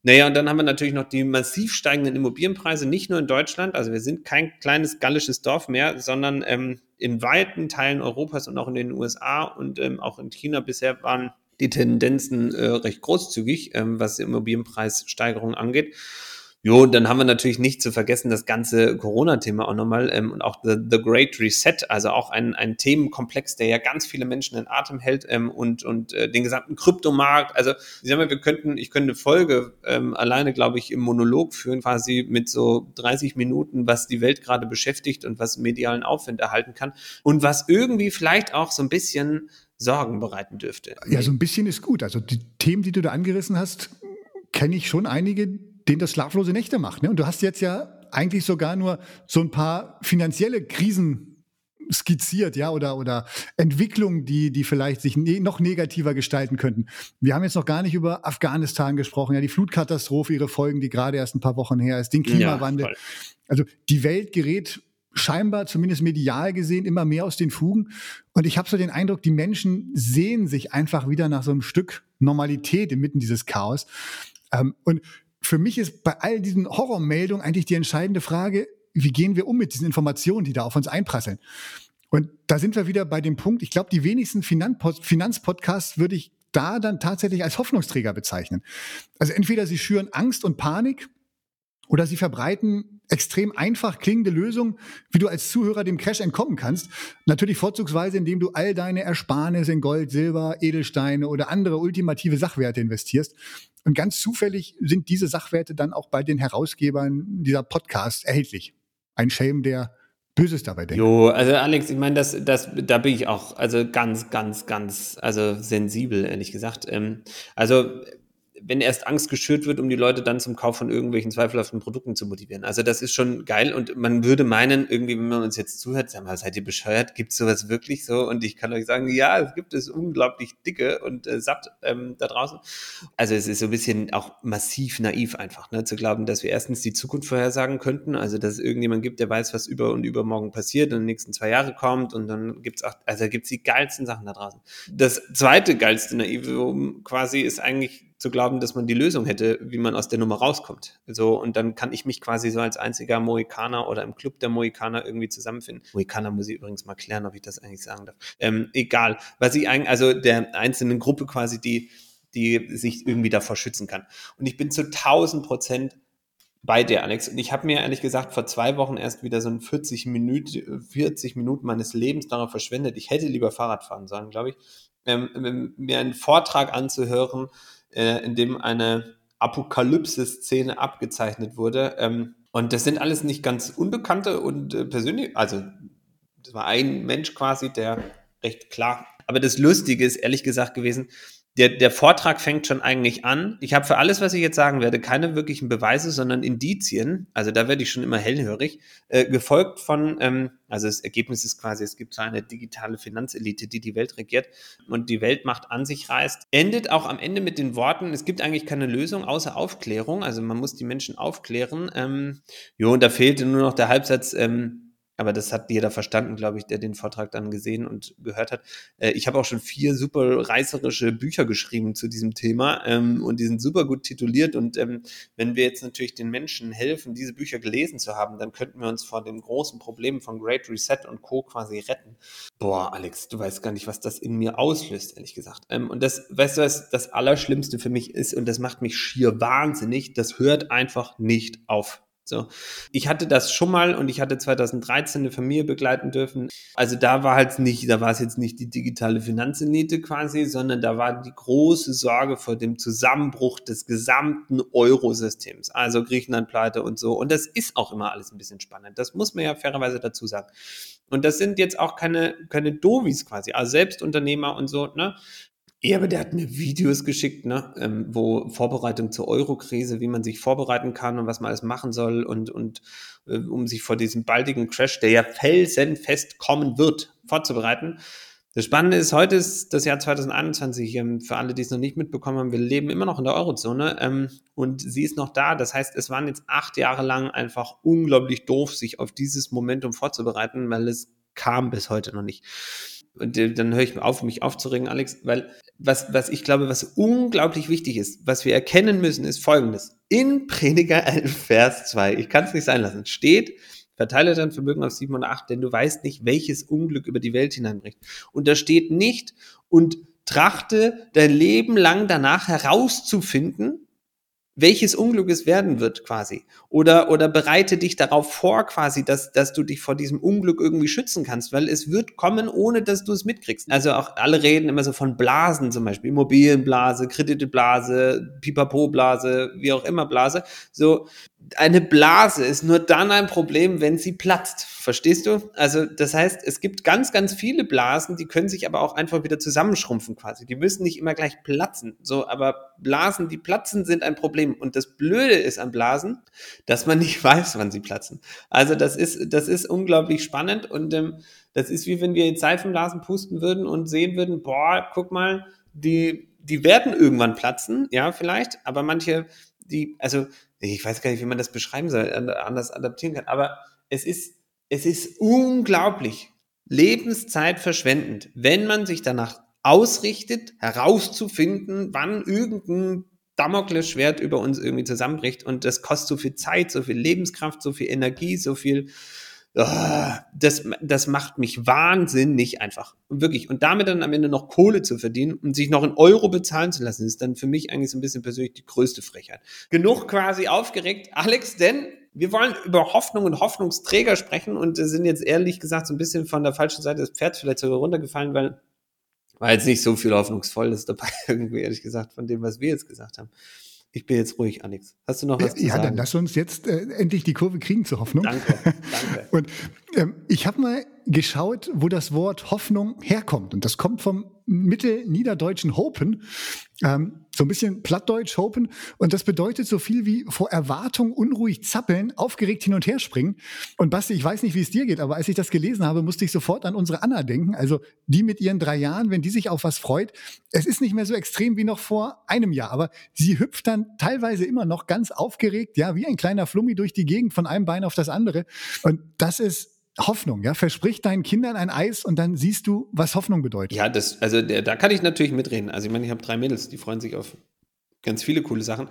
Naja, und dann haben wir natürlich noch die massiv steigenden Immobilienpreise, nicht nur in Deutschland. Also wir sind kein kleines gallisches Dorf mehr, sondern ähm, in weiten Teilen Europas und auch in den USA und ähm, auch in China bisher waren die Tendenzen äh, recht großzügig, ähm, was Immobilienpreissteigerungen angeht. Jo, dann haben wir natürlich nicht zu vergessen das ganze Corona-Thema auch nochmal ähm, und auch the, the Great Reset, also auch ein, ein Themenkomplex, der ja ganz viele Menschen in Atem hält ähm, und, und äh, den gesamten Kryptomarkt. Also ich sag mal, wir könnten, ich könnte eine Folge ähm, alleine, glaube ich, im Monolog führen, quasi mit so 30 Minuten, was die Welt gerade beschäftigt und was medialen Aufwind erhalten kann und was irgendwie vielleicht auch so ein bisschen Sorgen bereiten dürfte. Ja, so ein bisschen ist gut. Also die Themen, die du da angerissen hast, kenne ich schon einige, den das schlaflose Nächte macht. Ne? Und du hast jetzt ja eigentlich sogar nur so ein paar finanzielle Krisenszenarien skizziert, ja, oder, oder Entwicklungen, die, die vielleicht sich ne noch negativer gestalten könnten. Wir haben jetzt noch gar nicht über Afghanistan gesprochen, ja, die Flutkatastrophe, ihre Folgen, die gerade erst ein paar Wochen her ist, den Klimawandel. Ja, also die Welt gerät scheinbar, zumindest medial gesehen, immer mehr aus den Fugen. Und ich habe so den Eindruck, die Menschen sehen sich einfach wieder nach so einem Stück Normalität inmitten dieses Chaos. Ähm, und für mich ist bei all diesen Horrormeldungen eigentlich die entscheidende Frage, wie gehen wir um mit diesen Informationen, die da auf uns einprasseln? Und da sind wir wieder bei dem Punkt, ich glaube, die wenigsten Finanzpodcasts würde ich da dann tatsächlich als Hoffnungsträger bezeichnen. Also entweder sie schüren Angst und Panik oder sie verbreiten extrem einfach klingende Lösungen, wie du als Zuhörer dem Crash entkommen kannst. Natürlich vorzugsweise, indem du all deine Ersparnisse in Gold, Silber, Edelsteine oder andere ultimative Sachwerte investierst. Und ganz zufällig sind diese Sachwerte dann auch bei den Herausgebern dieser Podcasts erhältlich. Ein Shame, der Böses dabei denkt. Jo, also Alex, ich meine, das, das, da bin ich auch also ganz, ganz, ganz, also sensibel, ehrlich gesagt. Ähm, also wenn erst Angst geschürt wird, um die Leute dann zum Kauf von irgendwelchen zweifelhaften Produkten zu motivieren. Also das ist schon geil und man würde meinen, irgendwie, wenn man uns jetzt zuhört, sag mal, seid ihr bescheuert? Gibt es sowas wirklich so? Und ich kann euch sagen, ja, es gibt es unglaublich dicke und äh, satt ähm, da draußen. Also es ist so ein bisschen auch massiv naiv einfach, ne, zu glauben, dass wir erstens die Zukunft vorhersagen könnten, also dass es irgendjemand gibt, der weiß, was über und übermorgen passiert und in den nächsten zwei Jahre kommt und dann gibt es auch, also gibt es die geilsten Sachen da draußen. Das zweite geilste naive quasi ist eigentlich zu glauben, dass man die Lösung hätte, wie man aus der Nummer rauskommt. So, und dann kann ich mich quasi so als einziger Mohikaner oder im Club der Mohikaner irgendwie zusammenfinden. Mohikaner muss ich übrigens mal klären, ob ich das eigentlich sagen darf. Ähm, egal. Was ich eigentlich, also der einzelnen Gruppe quasi, die, die sich irgendwie davor schützen kann. Und ich bin zu 1000 Prozent bei dir, Alex. Und ich habe mir ehrlich gesagt vor zwei Wochen erst wieder so ein 40 Minuten, 40 Minuten meines Lebens darauf verschwendet. Ich hätte lieber Fahrrad fahren sollen, glaube ich, ähm, mir einen Vortrag anzuhören, äh, in dem eine Apokalypse-Szene abgezeichnet wurde. Ähm, und das sind alles nicht ganz unbekannte und äh, persönlich, also das war ein Mensch quasi, der recht klar. Aber das Lustige ist ehrlich gesagt gewesen, der, der Vortrag fängt schon eigentlich an. Ich habe für alles, was ich jetzt sagen werde, keine wirklichen Beweise, sondern Indizien. Also da werde ich schon immer hellhörig. Äh, gefolgt von, ähm, also das Ergebnis ist quasi, es gibt so eine digitale Finanzelite, die die Welt regiert und die Weltmacht an sich reißt. Endet auch am Ende mit den Worten, es gibt eigentlich keine Lösung außer Aufklärung. Also man muss die Menschen aufklären. Ähm, jo, und da fehlte nur noch der Halbsatz, ähm, aber das hat jeder verstanden, glaube ich, der den Vortrag dann gesehen und gehört hat. Äh, ich habe auch schon vier super reißerische Bücher geschrieben zu diesem Thema ähm, und die sind super gut tituliert. Und ähm, wenn wir jetzt natürlich den Menschen helfen, diese Bücher gelesen zu haben, dann könnten wir uns vor dem großen Problem von Great Reset und Co. quasi retten. Boah, Alex, du weißt gar nicht, was das in mir auslöst, ehrlich gesagt. Ähm, und das, weißt du, was das Allerschlimmste für mich ist und das macht mich schier wahnsinnig, das hört einfach nicht auf. So. Ich hatte das schon mal und ich hatte 2013 eine Familie begleiten dürfen. Also da war halt nicht, da war es jetzt nicht die digitale Finanzelite quasi, sondern da war die große Sorge vor dem Zusammenbruch des gesamten Eurosystems. Also Griechenland pleite und so. Und das ist auch immer alles ein bisschen spannend. Das muss man ja fairerweise dazu sagen. Und das sind jetzt auch keine, keine Dovis quasi, also Selbstunternehmer und so, ne? Ja, aber der hat mir Videos geschickt, ne, ähm, wo Vorbereitung zur Euro-Krise, wie man sich vorbereiten kann und was man alles machen soll und, und äh, um sich vor diesem baldigen Crash, der ja felsenfest kommen wird, vorzubereiten. Das Spannende ist, heute ist das Jahr 2021, ähm, für alle, die es noch nicht mitbekommen haben, wir leben immer noch in der Eurozone ähm, und sie ist noch da. Das heißt, es waren jetzt acht Jahre lang einfach unglaublich doof, sich auf dieses Momentum vorzubereiten, weil es kam bis heute noch nicht und dann höre ich auf, mich aufzuregen, Alex, weil was, was ich glaube, was unglaublich wichtig ist, was wir erkennen müssen, ist folgendes. In Prediger 11, Vers 2, ich kann es nicht sein lassen, steht, verteile dein Vermögen auf 7 und 8, denn du weißt nicht, welches Unglück über die Welt hineinbricht. Und da steht nicht, und trachte dein Leben lang danach herauszufinden, welches Unglück es werden wird quasi. Oder, oder bereite dich darauf vor quasi, dass, dass du dich vor diesem Unglück irgendwie schützen kannst, weil es wird kommen, ohne dass du es mitkriegst. Also auch alle reden immer so von Blasen zum Beispiel, Immobilienblase, Krediteblase, Pipapo-Blase, wie auch immer Blase. So, eine Blase ist nur dann ein Problem, wenn sie platzt. Verstehst du? Also, das heißt, es gibt ganz, ganz viele Blasen, die können sich aber auch einfach wieder zusammenschrumpfen quasi. Die müssen nicht immer gleich platzen. So, aber Blasen, die platzen, sind ein Problem. Und das Blöde ist an Blasen, dass man nicht weiß, wann sie platzen. Also, das ist, das ist unglaublich spannend und ähm, Das ist wie wenn wir jetzt Seifenblasen pusten würden und sehen würden, boah, guck mal, die, die werden irgendwann platzen, ja, vielleicht, aber manche, die, also ich weiß gar nicht, wie man das beschreiben soll, anders adaptieren kann, aber es ist, es ist unglaublich Lebenszeit verschwendend, wenn man sich danach ausrichtet, herauszufinden, wann irgendein Damoklesschwert über uns irgendwie zusammenbricht und das kostet so viel Zeit, so viel Lebenskraft, so viel Energie, so viel das, das macht mich wahnsinnig einfach. Und wirklich. Und damit dann am Ende noch Kohle zu verdienen und sich noch in Euro bezahlen zu lassen, ist dann für mich eigentlich so ein bisschen persönlich die größte Frechheit. Genug quasi aufgeregt, Alex, denn wir wollen über Hoffnung und Hoffnungsträger sprechen und sind jetzt ehrlich gesagt so ein bisschen von der falschen Seite des Pferds vielleicht sogar runtergefallen, weil war jetzt nicht so viel Hoffnungsvolles dabei, irgendwie ehrlich gesagt, von dem, was wir jetzt gesagt haben. Ich bin jetzt ruhig, Alex. Hast du noch was ja, zu sagen? Ja, dann lass uns jetzt äh, endlich die Kurve kriegen zur Hoffnung. Danke, danke. Und ähm, ich habe mal geschaut, wo das Wort Hoffnung herkommt. Und das kommt vom mittelniederdeutschen Hopen, ähm, so ein bisschen plattdeutsch Hopen. Und das bedeutet so viel wie vor Erwartung unruhig zappeln, aufgeregt hin und her springen. Und Basti, ich weiß nicht, wie es dir geht, aber als ich das gelesen habe, musste ich sofort an unsere Anna denken. Also die mit ihren drei Jahren, wenn die sich auf was freut, es ist nicht mehr so extrem wie noch vor einem Jahr, aber sie hüpft dann teilweise immer noch ganz aufgeregt, ja, wie ein kleiner Flummi durch die Gegend von einem Bein auf das andere. Und das ist Hoffnung, ja, versprich deinen Kindern ein Eis und dann siehst du, was Hoffnung bedeutet. Ja, das, also der, da kann ich natürlich mitreden. Also ich meine, ich habe drei Mädels, die freuen sich auf ganz viele coole Sachen.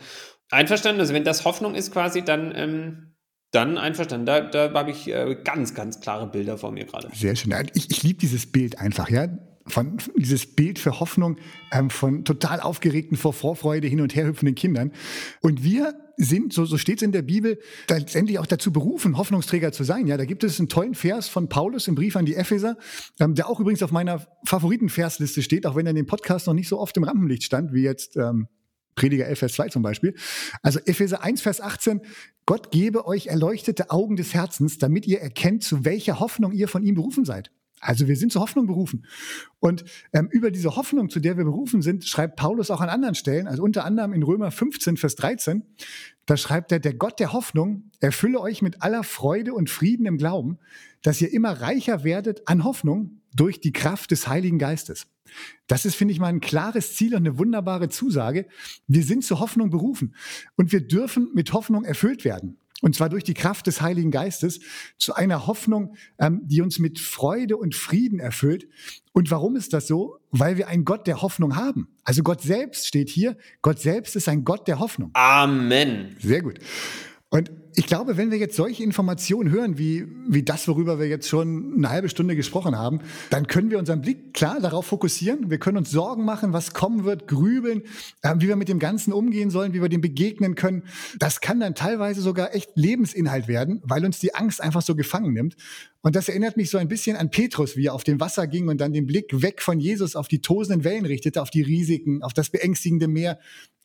Einverstanden, also wenn das Hoffnung ist quasi, dann, ähm, dann einverstanden. Da, da habe ich äh, ganz, ganz klare Bilder vor mir gerade. Sehr schön. Ich, ich liebe dieses Bild einfach, ja von dieses Bild für Hoffnung ähm, von total aufgeregten, vor Vorfreude hin und her hüpfenden Kindern. Und wir sind, so, so steht es in der Bibel, letztendlich auch dazu berufen, Hoffnungsträger zu sein. Ja, da gibt es einen tollen Vers von Paulus im Brief an die Epheser, ähm, der auch übrigens auf meiner Favoritenversliste steht, auch wenn er in dem Podcast noch nicht so oft im Rampenlicht stand, wie jetzt ähm, Prediger 11, Vers 2 zum Beispiel. Also Epheser 1, Vers 18. Gott gebe euch erleuchtete Augen des Herzens, damit ihr erkennt, zu welcher Hoffnung ihr von ihm berufen seid. Also wir sind zur Hoffnung berufen. Und ähm, über diese Hoffnung, zu der wir berufen sind, schreibt Paulus auch an anderen Stellen, also unter anderem in Römer 15, Vers 13, da schreibt er, der Gott der Hoffnung erfülle euch mit aller Freude und Frieden im Glauben, dass ihr immer reicher werdet an Hoffnung durch die Kraft des Heiligen Geistes. Das ist, finde ich mal, ein klares Ziel und eine wunderbare Zusage. Wir sind zur Hoffnung berufen und wir dürfen mit Hoffnung erfüllt werden. Und zwar durch die Kraft des Heiligen Geistes zu einer Hoffnung, ähm, die uns mit Freude und Frieden erfüllt. Und warum ist das so? Weil wir einen Gott der Hoffnung haben. Also Gott selbst steht hier. Gott selbst ist ein Gott der Hoffnung. Amen. Sehr gut. Und ich glaube, wenn wir jetzt solche Informationen hören, wie, wie das, worüber wir jetzt schon eine halbe Stunde gesprochen haben, dann können wir unseren Blick klar darauf fokussieren. Wir können uns Sorgen machen, was kommen wird, grübeln, äh, wie wir mit dem Ganzen umgehen sollen, wie wir dem begegnen können. Das kann dann teilweise sogar echt Lebensinhalt werden, weil uns die Angst einfach so gefangen nimmt. Und das erinnert mich so ein bisschen an Petrus, wie er auf dem Wasser ging und dann den Blick weg von Jesus auf die tosenden Wellen richtete, auf die Risiken, auf das beängstigende Meer.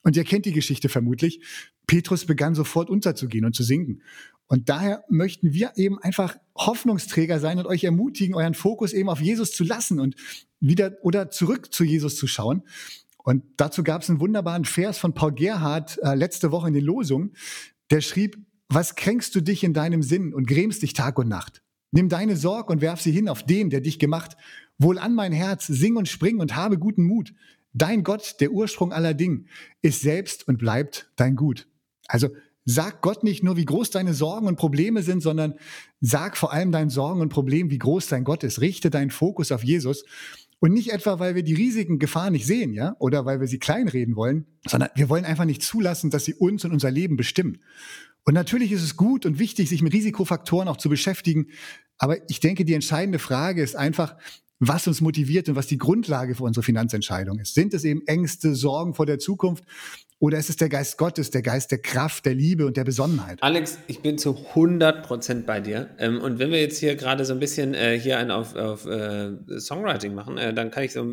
Und ihr kennt die Geschichte vermutlich. Petrus begann sofort unterzugehen und zu sinken. Und daher möchten wir eben einfach Hoffnungsträger sein und euch ermutigen, euren Fokus eben auf Jesus zu lassen und wieder oder zurück zu Jesus zu schauen. Und dazu gab es einen wunderbaren Vers von Paul Gerhardt äh, letzte Woche in den Losungen. Der schrieb, was kränkst du dich in deinem Sinn und grämst dich Tag und Nacht? Nimm deine Sorg und werf sie hin auf den, der dich gemacht. Wohl an mein Herz, sing und spring und habe guten Mut. Dein Gott, der Ursprung aller Dinge, ist selbst und bleibt dein Gut. Also sag Gott nicht nur, wie groß deine Sorgen und Probleme sind, sondern sag vor allem deinen Sorgen und Problemen, wie groß dein Gott ist. Richte deinen Fokus auf Jesus. Und nicht etwa, weil wir die riesigen Gefahren nicht sehen, ja, oder weil wir sie kleinreden wollen, sondern wir wollen einfach nicht zulassen, dass sie uns und unser Leben bestimmen. Und natürlich ist es gut und wichtig, sich mit Risikofaktoren auch zu beschäftigen. Aber ich denke, die entscheidende Frage ist einfach, was uns motiviert und was die Grundlage für unsere Finanzentscheidung ist. Sind es eben Ängste, Sorgen vor der Zukunft oder ist es der Geist Gottes, der Geist der Kraft, der Liebe und der Besonnenheit? Alex, ich bin zu 100 Prozent bei dir. Ähm, und wenn wir jetzt hier gerade so ein bisschen äh, hier einen auf, auf äh, Songwriting machen, äh, dann kann ich so,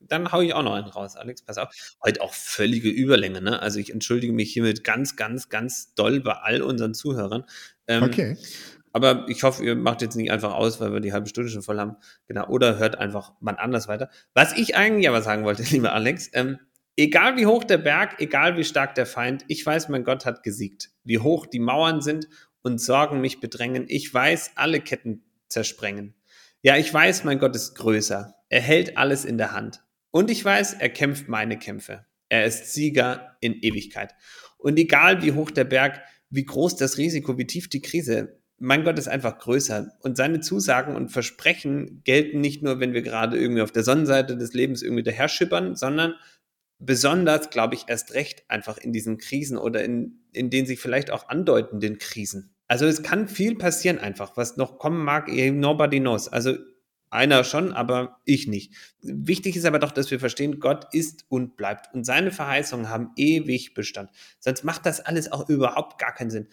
dann haue ich auch noch einen raus, Alex, pass auf. Heute auch völlige Überlänge, ne? Also ich entschuldige mich hiermit ganz, ganz, ganz doll bei all unseren Zuhörern. Ähm, okay. Aber ich hoffe, ihr macht jetzt nicht einfach aus, weil wir die halbe Stunde schon voll haben. Genau. Oder hört einfach mal anders weiter. Was ich eigentlich aber sagen wollte, lieber Alex, ähm, egal wie hoch der Berg, egal wie stark der Feind, ich weiß, mein Gott hat gesiegt. Wie hoch die Mauern sind und Sorgen mich bedrängen. Ich weiß, alle Ketten zersprengen. Ja, ich weiß, mein Gott ist größer. Er hält alles in der Hand. Und ich weiß, er kämpft meine Kämpfe. Er ist Sieger in Ewigkeit. Und egal wie hoch der Berg, wie groß das Risiko, wie tief die Krise, mein Gott ist einfach größer. Und seine Zusagen und Versprechen gelten nicht nur, wenn wir gerade irgendwie auf der Sonnenseite des Lebens irgendwie daher schippern, sondern besonders, glaube ich, erst recht einfach in diesen Krisen oder in, in den sich vielleicht auch andeutenden Krisen. Also es kann viel passieren einfach, was noch kommen mag, nobody knows. Also einer schon, aber ich nicht. Wichtig ist aber doch, dass wir verstehen, Gott ist und bleibt. Und seine Verheißungen haben ewig Bestand. Sonst macht das alles auch überhaupt gar keinen Sinn.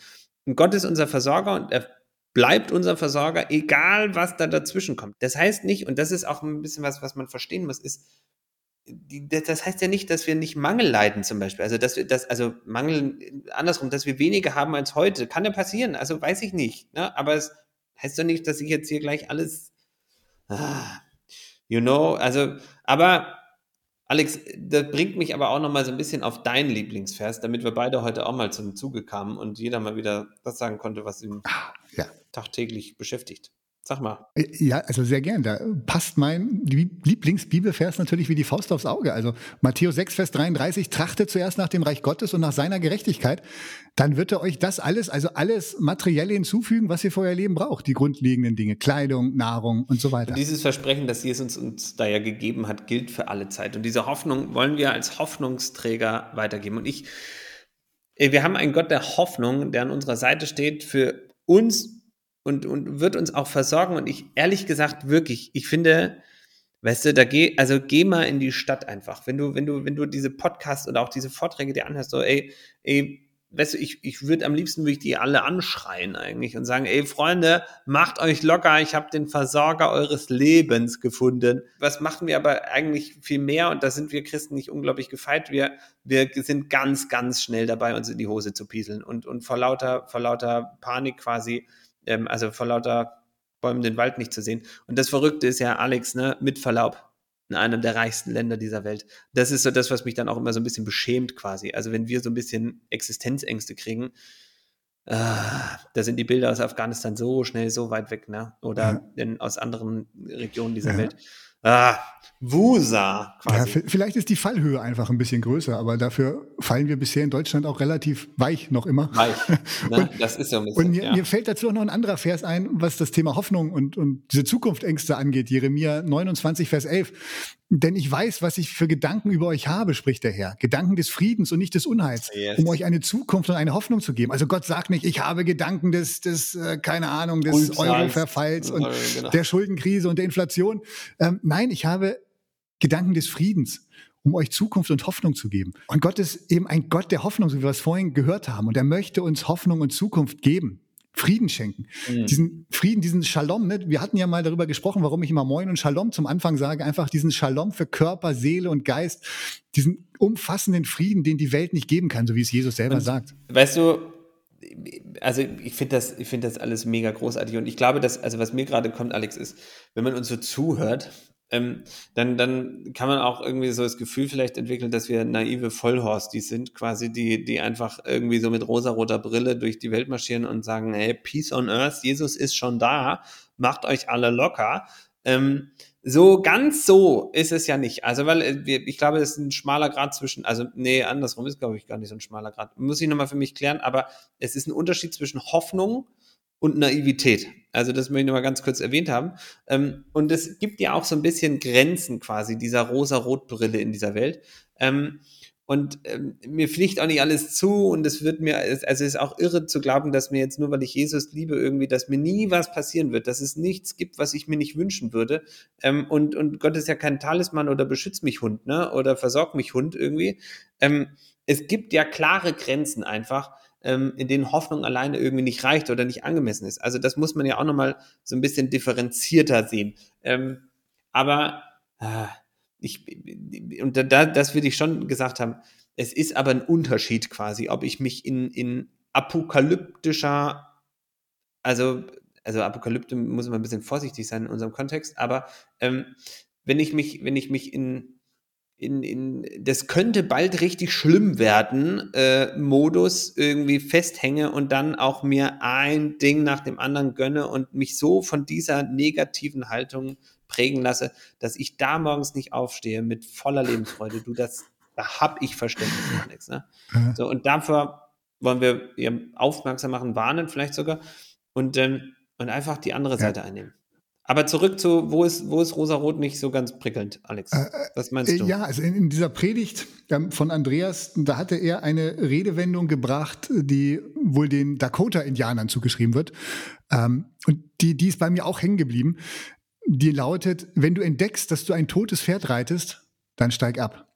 Und Gott ist unser Versorger und er bleibt unser Versorger, egal was da dazwischen kommt. Das heißt nicht, und das ist auch ein bisschen was, was man verstehen muss, ist, das heißt ja nicht, dass wir nicht Mangel leiden zum Beispiel. Also, dass wir das, also Mangel, andersrum, dass wir weniger haben als heute. Kann ja passieren, also weiß ich nicht. Ne? Aber es heißt doch nicht, dass ich jetzt hier gleich alles Ah, you know, also, aber Alex, das bringt mich aber auch nochmal so ein bisschen auf deinen Lieblingsvers, damit wir beide heute auch mal zum Zuge kamen und jeder mal wieder das sagen konnte, was ihn ja. tagtäglich beschäftigt. Sag mal. Äh, ja, also sehr gern. Da passt mein Lieblingsbibelvers natürlich wie die Faust aufs Auge. Also Matthäus 6, Vers 33, trachtet zuerst nach dem Reich Gottes und nach seiner Gerechtigkeit. Dann wird er euch das alles, also alles Materielle hinzufügen, was ihr für euer Leben braucht. Die grundlegenden Dinge, Kleidung, Nahrung und so weiter. Und dieses Versprechen, das Jesus uns da ja gegeben hat, gilt für alle Zeit. Und diese Hoffnung wollen wir als Hoffnungsträger weitergeben. Und ich, wir haben einen Gott der Hoffnung, der an unserer Seite steht für uns und, und wird uns auch versorgen. Und ich, ehrlich gesagt, wirklich, ich finde, weißt du, da geh, also geh mal in die Stadt einfach. Wenn du, wenn du, wenn du diese Podcasts oder auch diese Vorträge dir anhörst, so, ey, ey, weißt du, ich, ich würde am liebsten würde ich die alle anschreien eigentlich und sagen, ey Freunde, macht euch locker, ich habe den Versorger eures Lebens gefunden. Was machen wir aber eigentlich viel mehr und da sind wir Christen nicht unglaublich gefeit. Wir, wir sind ganz, ganz schnell dabei, uns in die Hose zu pieseln und, und vor lauter, vor lauter Panik quasi ähm, also vor lauter Bäumen den Wald nicht zu sehen. Und das Verrückte ist ja, Alex, ne, mit Verlaub, in einem der reichsten Länder dieser Welt. Das ist so das, was mich dann auch immer so ein bisschen beschämt quasi. Also wenn wir so ein bisschen Existenzängste kriegen, äh, da sind die Bilder aus Afghanistan so schnell so weit weg, ne? Oder ja. aus anderen Regionen dieser ja. Welt. Ah, Wusa quasi. Ja, vielleicht ist die Fallhöhe einfach ein bisschen größer, aber dafür fallen wir bisher in Deutschland auch relativ weich noch immer. Weich, ne? und, das ist so ein bisschen. Und mir, ja. mir, fällt dazu auch noch ein anderer Vers ein, was das Thema Hoffnung und, und diese Zukunftsängste angeht. Jeremia 29, Vers 11. Denn ich weiß, was ich für Gedanken über euch habe, spricht der Herr. Gedanken des Friedens und nicht des Unheils, yes. um euch eine Zukunft und eine Hoffnung zu geben. Also Gott sagt nicht, ich habe Gedanken des, des äh, keine Ahnung, des Euro-Verfalls und genau. der Schuldenkrise und der Inflation. Ähm, nein, ich habe Gedanken des Friedens, um euch Zukunft und Hoffnung zu geben. Und Gott ist eben ein Gott der Hoffnung, so wie wir es vorhin gehört haben. Und er möchte uns Hoffnung und Zukunft geben. Frieden schenken. Mhm. Diesen Frieden, diesen Shalom. Ne? Wir hatten ja mal darüber gesprochen, warum ich immer Moin und Shalom zum Anfang sage. Einfach diesen Shalom für Körper, Seele und Geist. Diesen umfassenden Frieden, den die Welt nicht geben kann, so wie es Jesus selber und, sagt. Weißt du, also ich finde das, ich finde das alles mega großartig. Und ich glaube, dass, also was mir gerade kommt, Alex, ist, wenn man uns so zuhört, ähm, dann, dann kann man auch irgendwie so das Gefühl vielleicht entwickeln, dass wir naive Vollhorstis sind, quasi, die, die einfach irgendwie so mit rosaroter Brille durch die Welt marschieren und sagen, hey, Peace on Earth, Jesus ist schon da, macht euch alle locker. Ähm, so ganz so ist es ja nicht. Also, weil äh, ich glaube, es ist ein schmaler Grad zwischen, also, nee, andersrum ist, glaube ich, gar nicht so ein schmaler Grad. Muss ich nochmal für mich klären, aber es ist ein Unterschied zwischen Hoffnung und Naivität. Also das möchte ich nochmal ganz kurz erwähnt haben. Ähm, und es gibt ja auch so ein bisschen Grenzen quasi dieser rosa-rot-Brille in dieser Welt. Ähm, und ähm, mir fliegt auch nicht alles zu und es wird mir, also es ist auch irre zu glauben, dass mir jetzt nur, weil ich Jesus liebe, irgendwie, dass mir nie was passieren wird, dass es nichts gibt, was ich mir nicht wünschen würde. und, und Gott ist ja kein Talisman oder beschützt mich Hund, ne? Oder versorgt mich Hund irgendwie. es gibt ja klare Grenzen einfach ähm, in denen Hoffnung alleine irgendwie nicht reicht oder nicht angemessen ist. Also das muss man ja auch nochmal so ein bisschen differenzierter sehen. Ähm, aber äh, ich, und da, das würde ich schon gesagt haben, es ist aber ein Unterschied quasi, ob ich mich in, in apokalyptischer, also, also Apokalypte muss man ein bisschen vorsichtig sein in unserem Kontext, aber ähm, wenn ich mich, wenn ich mich in in, in das könnte bald richtig schlimm werden, äh, Modus irgendwie festhänge und dann auch mir ein Ding nach dem anderen gönne und mich so von dieser negativen Haltung prägen lasse, dass ich da morgens nicht aufstehe mit voller Lebensfreude. Du, das, da hab ich Verständnis für nichts. Ne? So, und dafür wollen wir aufmerksam machen, warnen vielleicht sogar und, ähm, und einfach die andere Seite ja. einnehmen. Aber zurück zu, wo ist, wo ist Rosa-Rot nicht so ganz prickelnd, Alex? Äh, Was meinst äh, du? Ja, also in, in dieser Predigt ähm, von Andreas, da hatte er eine Redewendung gebracht, die wohl den Dakota-Indianern zugeschrieben wird. Ähm, und die, die ist bei mir auch hängen geblieben. Die lautet, wenn du entdeckst, dass du ein totes Pferd reitest, dann steig ab.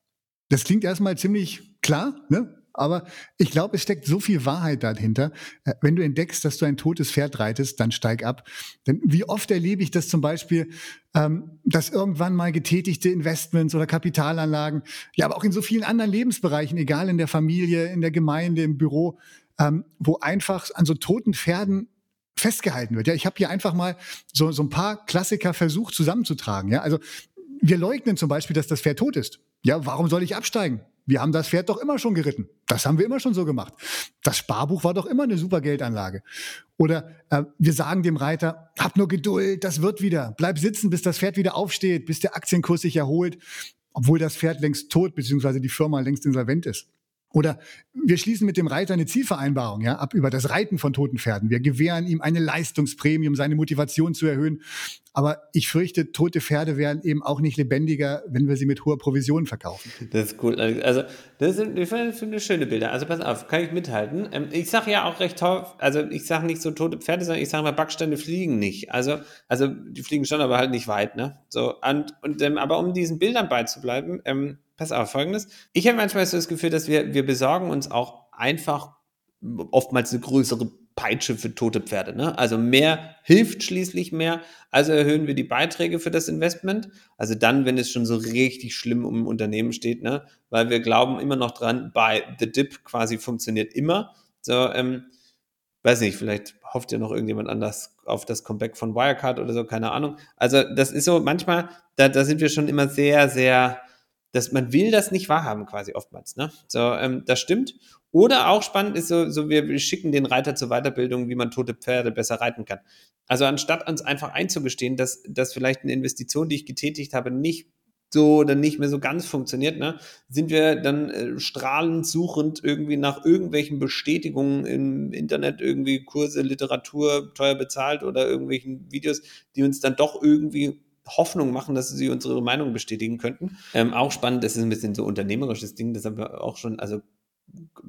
Das klingt erstmal ziemlich klar, ne? Aber ich glaube, es steckt so viel Wahrheit dahinter. Äh, wenn du entdeckst, dass du ein totes Pferd reitest, dann steig ab. Denn wie oft erlebe ich das zum Beispiel, ähm, dass irgendwann mal getätigte Investments oder Kapitalanlagen, ja, aber auch in so vielen anderen Lebensbereichen, egal in der Familie, in der Gemeinde, im Büro, ähm, wo einfach an so toten Pferden festgehalten wird. Ja, ich habe hier einfach mal so, so ein paar Klassiker versucht zusammenzutragen. Ja, also wir leugnen zum Beispiel, dass das Pferd tot ist. Ja, warum soll ich absteigen? Wir haben das Pferd doch immer schon geritten. Das haben wir immer schon so gemacht. Das Sparbuch war doch immer eine super Geldanlage. Oder äh, wir sagen dem Reiter, hab nur Geduld, das wird wieder. Bleib sitzen, bis das Pferd wieder aufsteht, bis der Aktienkurs sich erholt, obwohl das Pferd längst tot bzw. die Firma längst insolvent ist. Oder wir schließen mit dem Reiter eine Zielvereinbarung ja, ab über das Reiten von toten Pferden. Wir gewähren ihm eine Leistungsprämie, um seine Motivation zu erhöhen. Aber ich fürchte, tote Pferde werden eben auch nicht lebendiger, wenn wir sie mit hoher Provision verkaufen. Das ist cool. Also, das sind, ich finde schöne Bilder. Also, pass auf, kann ich mithalten. Ähm, ich sage ja auch recht toll, also ich sage nicht so tote Pferde, sondern ich sage mal, Backsteine fliegen nicht. Also, also die fliegen schon, aber halt nicht weit. Ne? So, und, und ähm, aber um diesen Bildern beizubleiben, ähm, pass auf, folgendes. Ich habe manchmal so das Gefühl, dass wir, wir besorgen uns auch einfach oftmals eine größere Peitsche für tote Pferde. Ne? Also mehr hilft schließlich mehr. Also erhöhen wir die Beiträge für das Investment. Also dann, wenn es schon so richtig schlimm um ein Unternehmen steht, ne? weil wir glauben immer noch dran, bei The Dip quasi funktioniert immer. So, ähm, weiß nicht, vielleicht hofft ja noch irgendjemand anders auf das Comeback von Wirecard oder so, keine Ahnung. Also das ist so, manchmal, da, da sind wir schon immer sehr, sehr dass man will das nicht wahrhaben quasi oftmals. Ne? So, ähm, das stimmt. Oder auch spannend ist so, so wir schicken den Reiter zur Weiterbildung, wie man tote Pferde besser reiten kann. Also anstatt uns einfach einzugestehen, dass, dass vielleicht eine Investition, die ich getätigt habe, nicht so oder nicht mehr so ganz funktioniert, ne, sind wir dann äh, strahlend suchend irgendwie nach irgendwelchen Bestätigungen im Internet, irgendwie Kurse, Literatur, teuer bezahlt oder irgendwelchen Videos, die uns dann doch irgendwie Hoffnung machen, dass sie unsere Meinung bestätigen könnten. Ähm, auch spannend, das ist ein bisschen so unternehmerisches Ding, das haben wir auch schon, also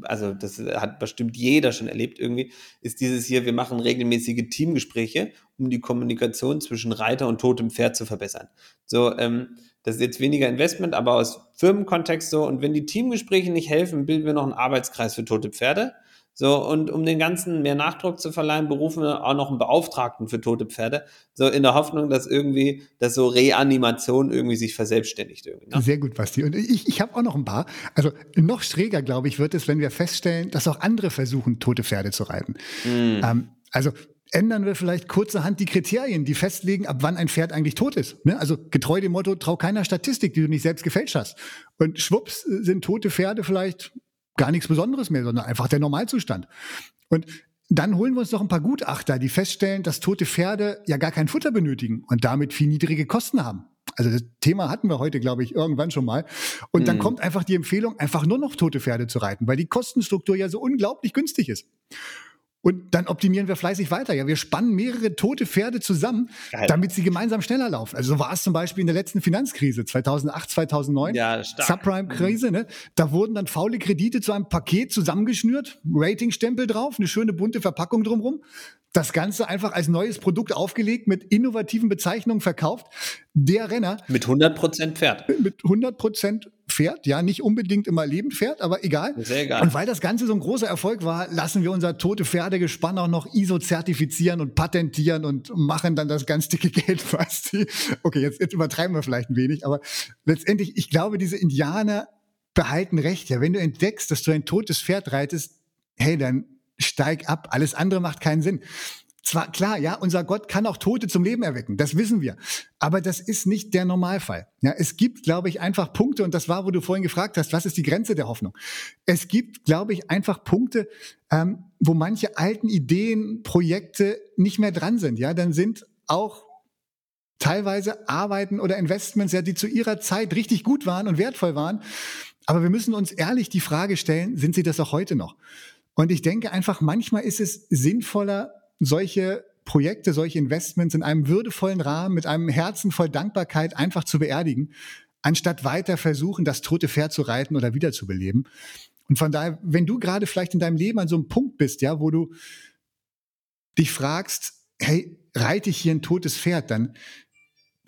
also das hat bestimmt jeder schon erlebt irgendwie, ist dieses hier, wir machen regelmäßige Teamgespräche, um die Kommunikation zwischen Reiter und totem Pferd zu verbessern. So, ähm, das ist jetzt weniger Investment, aber aus Firmenkontext so. Und wenn die Teamgespräche nicht helfen, bilden wir noch einen Arbeitskreis für tote Pferde. So, und um den Ganzen mehr Nachdruck zu verleihen, berufen wir auch noch einen Beauftragten für tote Pferde. So in der Hoffnung, dass irgendwie, dass so Reanimation irgendwie sich verselbstständigt. Irgendwie, ne? Sehr gut, Basti. Und ich, ich habe auch noch ein paar. Also noch schräger, glaube ich, wird es, wenn wir feststellen, dass auch andere versuchen, tote Pferde zu reiten. Mm. Ähm, also ändern wir vielleicht kurzerhand die Kriterien, die festlegen, ab wann ein Pferd eigentlich tot ist. Ne? Also getreu dem Motto, trau keiner Statistik, die du nicht selbst gefälscht hast. Und schwupps sind tote Pferde vielleicht gar nichts Besonderes mehr, sondern einfach der Normalzustand. Und dann holen wir uns noch ein paar Gutachter, die feststellen, dass tote Pferde ja gar kein Futter benötigen und damit viel niedrige Kosten haben. Also das Thema hatten wir heute, glaube ich, irgendwann schon mal. Und dann mhm. kommt einfach die Empfehlung, einfach nur noch tote Pferde zu reiten, weil die Kostenstruktur ja so unglaublich günstig ist. Und dann optimieren wir fleißig weiter. Ja, wir spannen mehrere tote Pferde zusammen, Geil. damit sie gemeinsam schneller laufen. Also so war es zum Beispiel in der letzten Finanzkrise 2008, 2009. Ja, Subprime-Krise. Mhm. Ne? Da wurden dann faule Kredite zu einem Paket zusammengeschnürt, Ratingstempel drauf, eine schöne bunte Verpackung drumherum das Ganze einfach als neues Produkt aufgelegt, mit innovativen Bezeichnungen verkauft. Der Renner. Mit 100% Pferd. Mit 100% Pferd, ja, nicht unbedingt immer lebend Pferd, aber egal. Sehr egal. Und weil das Ganze so ein großer Erfolg war, lassen wir unser tote Pferdegespann auch noch ISO-zertifizieren und patentieren und machen dann das ganz dicke Geld fast. Okay, jetzt, jetzt übertreiben wir vielleicht ein wenig, aber letztendlich, ich glaube, diese Indianer behalten recht. Ja, wenn du entdeckst, dass du ein totes Pferd reitest, hey, dann steig ab. Alles andere macht keinen Sinn. Zwar klar, ja, unser Gott kann auch Tote zum Leben erwecken, das wissen wir. Aber das ist nicht der Normalfall. Ja, es gibt, glaube ich, einfach Punkte, und das war, wo du vorhin gefragt hast, was ist die Grenze der Hoffnung? Es gibt, glaube ich, einfach Punkte, ähm, wo manche alten Ideen, Projekte nicht mehr dran sind. Ja, dann sind auch teilweise Arbeiten oder Investments, ja, die zu ihrer Zeit richtig gut waren und wertvoll waren. Aber wir müssen uns ehrlich die Frage stellen, sind sie das auch heute noch? Und ich denke einfach, manchmal ist es sinnvoller, solche Projekte, solche Investments in einem würdevollen Rahmen, mit einem Herzen voll Dankbarkeit einfach zu beerdigen, anstatt weiter versuchen, das tote Pferd zu reiten oder wiederzubeleben. Und von daher, wenn du gerade vielleicht in deinem Leben an so einem Punkt bist, ja, wo du dich fragst, hey, reite ich hier ein totes Pferd, dann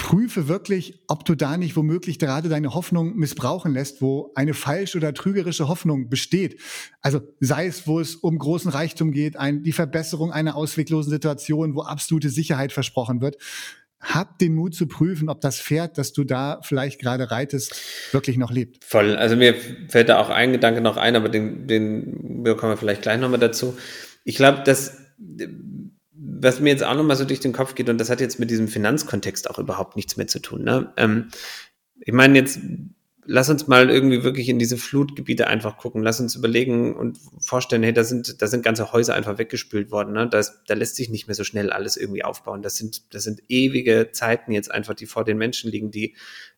prüfe wirklich, ob du da nicht womöglich gerade deine Hoffnung missbrauchen lässt, wo eine falsche oder trügerische Hoffnung besteht. Also sei es, wo es um großen Reichtum geht, ein, die Verbesserung einer ausweglosen Situation, wo absolute Sicherheit versprochen wird. Hab den Mut zu prüfen, ob das Pferd, das du da vielleicht gerade reitest, wirklich noch lebt. Voll. Also mir fällt da auch ein Gedanke noch ein, aber den, den bekommen wir vielleicht gleich nochmal dazu. Ich glaube, dass was mir jetzt auch nochmal so durch den Kopf geht, und das hat jetzt mit diesem Finanzkontext auch überhaupt nichts mehr zu tun. Ne? Ähm, ich meine, jetzt lass uns mal irgendwie wirklich in diese Flutgebiete einfach gucken. Lass uns überlegen und vorstellen, hey, da sind, da sind ganze Häuser einfach weggespült worden. Ne? Das, da lässt sich nicht mehr so schnell alles irgendwie aufbauen. Das sind, das sind ewige Zeiten jetzt einfach, die vor den Menschen liegen, die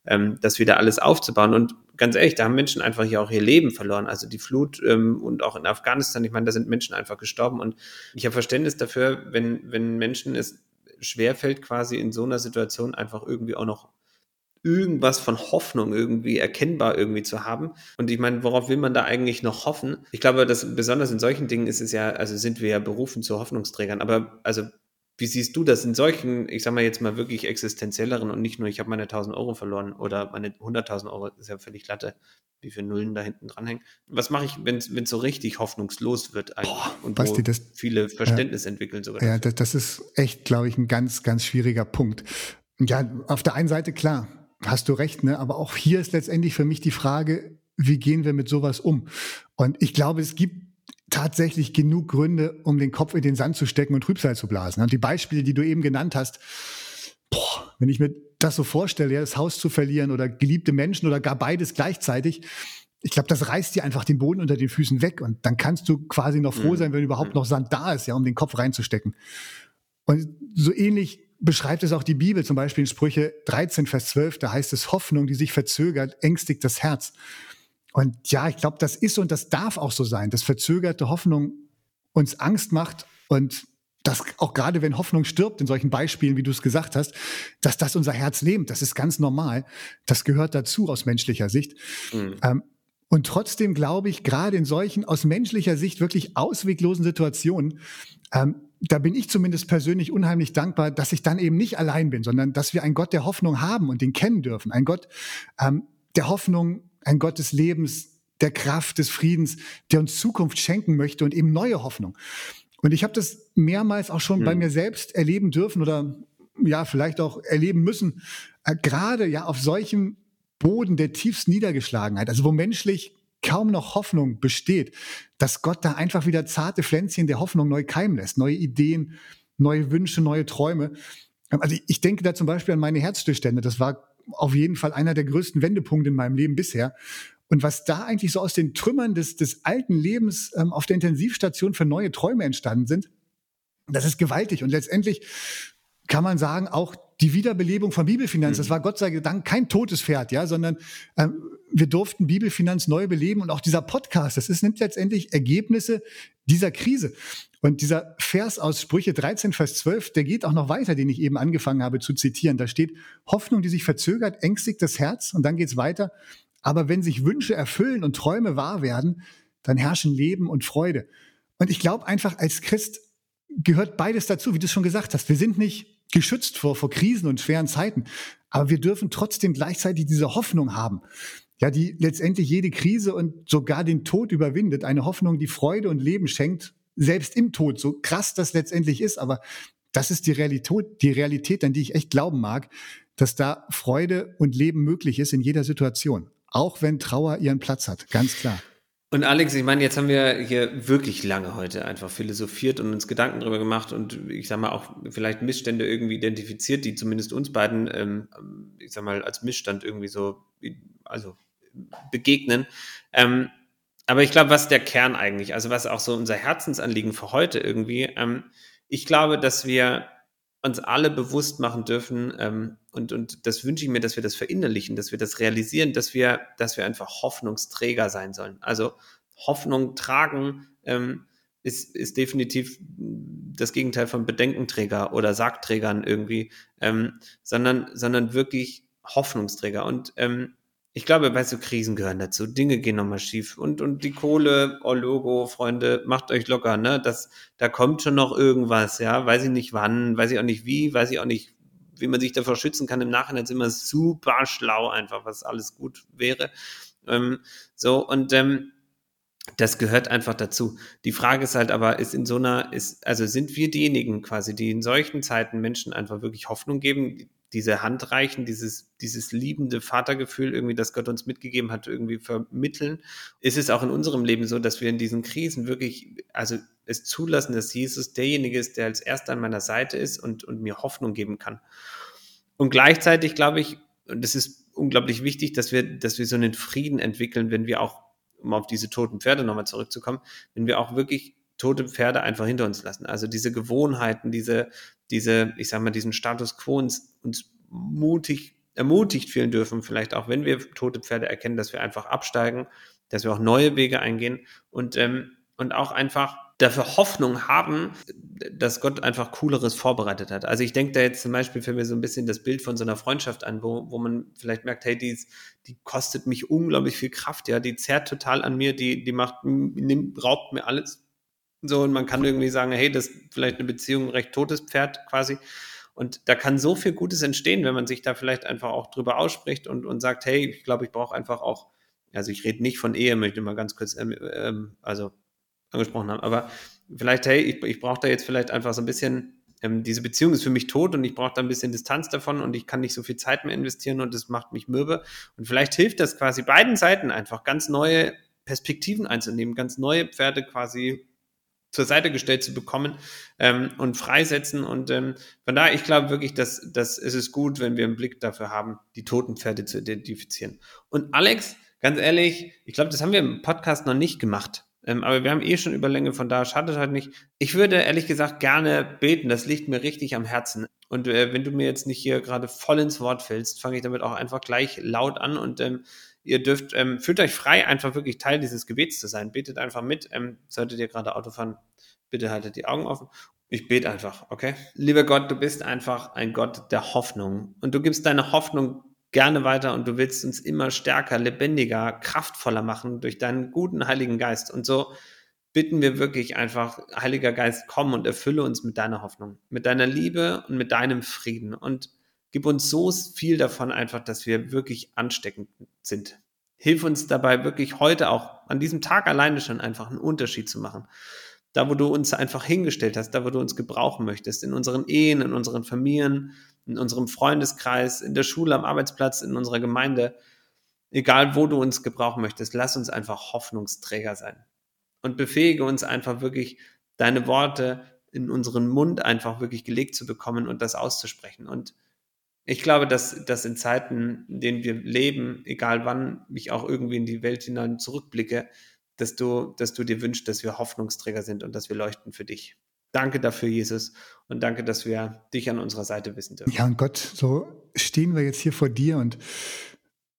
ähm, das wieder alles aufzubauen. Und ganz ehrlich, da haben Menschen einfach hier auch ihr Leben verloren. Also die Flut ähm, und auch in Afghanistan, ich meine, da sind Menschen einfach gestorben. Und ich habe Verständnis dafür, wenn, wenn Menschen es schwerfällt, quasi in so einer Situation einfach irgendwie auch noch irgendwas von Hoffnung irgendwie erkennbar irgendwie zu haben. Und ich meine, worauf will man da eigentlich noch hoffen? Ich glaube, dass besonders in solchen Dingen ist es ja, also sind wir ja berufen zu Hoffnungsträgern. Aber also wie siehst du das in solchen, ich sag mal jetzt mal wirklich existenzielleren und nicht nur, ich habe meine 1000 Euro verloren oder meine 100.000 Euro, ist ja völlig Latte, wie viele Nullen da hinten dranhängen. Was mache ich, wenn es so richtig hoffnungslos wird eigentlich Boah, und Basti, das, viele Verständnis ja, entwickeln sogar? Ja, das, das ist echt, glaube ich, ein ganz, ganz schwieriger Punkt. Ja, auf der einen Seite klar, hast du recht, ne? Aber auch hier ist letztendlich für mich die Frage, wie gehen wir mit sowas um? Und ich glaube, es gibt tatsächlich genug Gründe, um den Kopf in den Sand zu stecken und Trübsal zu blasen. Und die Beispiele, die du eben genannt hast, boah, wenn ich mir das so vorstelle, ja, das Haus zu verlieren oder geliebte Menschen oder gar beides gleichzeitig, ich glaube, das reißt dir einfach den Boden unter den Füßen weg und dann kannst du quasi noch froh mhm. sein, wenn überhaupt mhm. noch Sand da ist, ja, um den Kopf reinzustecken. Und so ähnlich beschreibt es auch die Bibel, zum Beispiel in Sprüche 13, Vers 12, da heißt es, Hoffnung, die sich verzögert, ängstigt das Herz. Und ja, ich glaube, das ist und das darf auch so sein, dass verzögerte Hoffnung uns Angst macht und dass auch gerade wenn Hoffnung stirbt, in solchen Beispielen, wie du es gesagt hast, dass das unser Herz lebt, das ist ganz normal. Das gehört dazu aus menschlicher Sicht. Mhm. Ähm, und trotzdem glaube ich, gerade in solchen aus menschlicher Sicht wirklich ausweglosen Situationen, ähm, da bin ich zumindest persönlich unheimlich dankbar, dass ich dann eben nicht allein bin, sondern dass wir einen Gott der Hoffnung haben und den kennen dürfen. Ein Gott ähm, der Hoffnung, ein Gott des Lebens, der Kraft, des Friedens, der uns Zukunft schenken möchte und eben neue Hoffnung. Und ich habe das mehrmals auch schon mhm. bei mir selbst erleben dürfen oder ja, vielleicht auch erleben müssen, äh, gerade ja auf solchem Boden der tiefsten Niedergeschlagenheit, also wo menschlich kaum noch Hoffnung besteht, dass Gott da einfach wieder zarte Pflänzchen der Hoffnung neu keimen lässt, neue Ideen, neue Wünsche, neue Träume. Also ich denke da zum Beispiel an meine Herzstillstände. Das war auf jeden Fall einer der größten Wendepunkte in meinem Leben bisher. Und was da eigentlich so aus den Trümmern des, des alten Lebens ähm, auf der Intensivstation für neue Träume entstanden sind, das ist gewaltig. Und letztendlich kann man sagen, auch die Wiederbelebung von Bibelfinanz, mhm. das war Gott sei Dank kein totes Pferd, ja, sondern ähm, wir durften Bibelfinanz neu beleben und auch dieser Podcast, das ist, nimmt letztendlich Ergebnisse dieser Krise. Und dieser Vers aus Sprüche 13, Vers 12, der geht auch noch weiter, den ich eben angefangen habe zu zitieren. Da steht, Hoffnung, die sich verzögert, ängstigt das Herz. Und dann geht's weiter. Aber wenn sich Wünsche erfüllen und Träume wahr werden, dann herrschen Leben und Freude. Und ich glaube einfach, als Christ gehört beides dazu, wie du es schon gesagt hast. Wir sind nicht geschützt vor, vor Krisen und schweren Zeiten. Aber wir dürfen trotzdem gleichzeitig diese Hoffnung haben. Ja, die letztendlich jede Krise und sogar den Tod überwindet. Eine Hoffnung, die Freude und Leben schenkt, selbst im Tod. So krass das letztendlich ist. Aber das ist die Realität, die Realität, an die ich echt glauben mag, dass da Freude und Leben möglich ist in jeder Situation. Auch wenn Trauer ihren Platz hat. Ganz klar. Und Alex, ich meine, jetzt haben wir hier wirklich lange heute einfach philosophiert und uns Gedanken darüber gemacht und ich sag mal auch vielleicht Missstände irgendwie identifiziert, die zumindest uns beiden, ähm, ich sag mal, als Missstand irgendwie so, also begegnen. Ähm, aber ich glaube, was der Kern eigentlich, also was auch so unser Herzensanliegen für heute irgendwie, ähm, ich glaube, dass wir uns alle bewusst machen dürfen, ähm, und, und das wünsche ich mir, dass wir das verinnerlichen, dass wir das realisieren, dass wir, dass wir einfach Hoffnungsträger sein sollen. Also Hoffnung tragen ähm, ist, ist definitiv das Gegenteil von Bedenkenträger oder Sargträgern irgendwie, ähm, sondern, sondern wirklich Hoffnungsträger. Und ähm, ich glaube, weißt du, Krisen gehören dazu. Dinge gehen nochmal schief. Und, und die Kohle, oh Logo, Freunde, macht euch locker, ne? Das, da kommt schon noch irgendwas, ja. Weiß ich nicht wann, weiß ich auch nicht wie, weiß ich auch nicht, wie man sich davor schützen kann. Im Nachhinein ist immer super schlau einfach, was alles gut wäre. Ähm, so, und ähm, das gehört einfach dazu. Die Frage ist halt aber, ist in so einer, ist, also sind wir diejenigen quasi, die in solchen Zeiten Menschen einfach wirklich Hoffnung geben, diese Hand reichen, dieses, dieses liebende Vatergefühl irgendwie, das Gott uns mitgegeben hat, irgendwie vermitteln, ist es auch in unserem Leben so, dass wir in diesen Krisen wirklich, also es zulassen, dass Jesus derjenige ist, der als erster an meiner Seite ist und, und mir Hoffnung geben kann. Und gleichzeitig glaube ich, und das ist unglaublich wichtig, dass wir, dass wir so einen Frieden entwickeln, wenn wir auch, um auf diese toten Pferde nochmal zurückzukommen, wenn wir auch wirklich tote Pferde einfach hinter uns lassen. Also diese Gewohnheiten, diese, diese, ich sag mal, diesen Status quo uns, uns mutig, ermutigt fühlen dürfen, vielleicht auch, wenn wir tote Pferde erkennen, dass wir einfach absteigen, dass wir auch neue Wege eingehen und, ähm, und auch einfach dafür Hoffnung haben, dass Gott einfach Cooleres vorbereitet hat. Also ich denke da jetzt zum Beispiel für mich so ein bisschen das Bild von so einer Freundschaft an, wo, wo man vielleicht merkt, hey, die, die kostet mich unglaublich viel Kraft, ja, die zerrt total an mir, die, die macht, nimmt, raubt mir alles so, und man kann irgendwie sagen, hey, das ist vielleicht eine Beziehung, ein recht totes Pferd quasi. Und da kann so viel Gutes entstehen, wenn man sich da vielleicht einfach auch drüber ausspricht und, und sagt, hey, ich glaube, ich brauche einfach auch, also ich rede nicht von Ehe, möchte mal ganz kurz, ähm, ähm, also angesprochen haben, aber vielleicht, hey, ich, ich brauche da jetzt vielleicht einfach so ein bisschen, ähm, diese Beziehung ist für mich tot und ich brauche da ein bisschen Distanz davon und ich kann nicht so viel Zeit mehr investieren und das macht mich mürbe. Und vielleicht hilft das quasi beiden Seiten einfach ganz neue Perspektiven einzunehmen, ganz neue Pferde quasi zur Seite gestellt zu bekommen ähm, und freisetzen. Und ähm, von daher, ich glaube wirklich, dass, dass es ist gut, wenn wir einen Blick dafür haben, die toten Pferde zu identifizieren. Und Alex, ganz ehrlich, ich glaube, das haben wir im Podcast noch nicht gemacht. Ähm, aber wir haben eh schon Überlänge, von daher schadet halt nicht. Ich würde ehrlich gesagt gerne beten, das liegt mir richtig am Herzen. Und äh, wenn du mir jetzt nicht hier gerade voll ins Wort fällst, fange ich damit auch einfach gleich laut an und ähm, ihr dürft, ähm, fühlt euch frei, einfach wirklich Teil dieses Gebets zu sein. Betet einfach mit. Ähm, solltet ihr gerade Auto fahren, bitte haltet die Augen offen. Ich bete einfach, okay? Lieber Gott, du bist einfach ein Gott der Hoffnung. Und du gibst deine Hoffnung gerne weiter und du willst uns immer stärker, lebendiger, kraftvoller machen durch deinen guten Heiligen Geist. Und so bitten wir wirklich einfach, Heiliger Geist, komm und erfülle uns mit deiner Hoffnung, mit deiner Liebe und mit deinem Frieden. Und Gib uns so viel davon einfach, dass wir wirklich ansteckend sind. Hilf uns dabei wirklich heute auch an diesem Tag alleine schon einfach einen Unterschied zu machen. Da, wo du uns einfach hingestellt hast, da, wo du uns gebrauchen möchtest, in unseren Ehen, in unseren Familien, in unserem Freundeskreis, in der Schule, am Arbeitsplatz, in unserer Gemeinde, egal wo du uns gebrauchen möchtest, lass uns einfach Hoffnungsträger sein. Und befähige uns einfach wirklich, deine Worte in unseren Mund einfach wirklich gelegt zu bekommen und das auszusprechen. Und ich glaube, dass, dass in Zeiten, in denen wir leben, egal wann ich auch irgendwie in die Welt hinein zurückblicke, dass du, dass du dir wünschst, dass wir Hoffnungsträger sind und dass wir leuchten für dich. Danke dafür, Jesus, und danke, dass wir dich an unserer Seite wissen dürfen. Ja, und Gott, so stehen wir jetzt hier vor dir und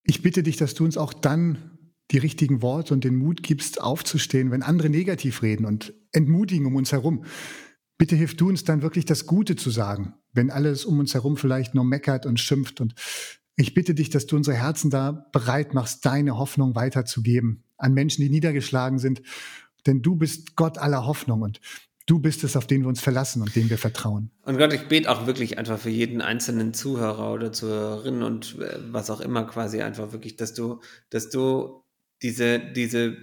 ich bitte dich, dass du uns auch dann die richtigen Worte und den Mut gibst, aufzustehen, wenn andere negativ reden und entmutigen um uns herum. Bitte hilf du uns dann wirklich das Gute zu sagen, wenn alles um uns herum vielleicht nur meckert und schimpft. Und ich bitte dich, dass du unsere Herzen da bereit machst, deine Hoffnung weiterzugeben an Menschen, die niedergeschlagen sind. Denn du bist Gott aller Hoffnung und du bist es, auf den wir uns verlassen und dem wir vertrauen. Und Gott, ich bete auch wirklich einfach für jeden einzelnen Zuhörer oder Zuhörerin und äh, was auch immer quasi einfach wirklich, dass du, dass du diese, diese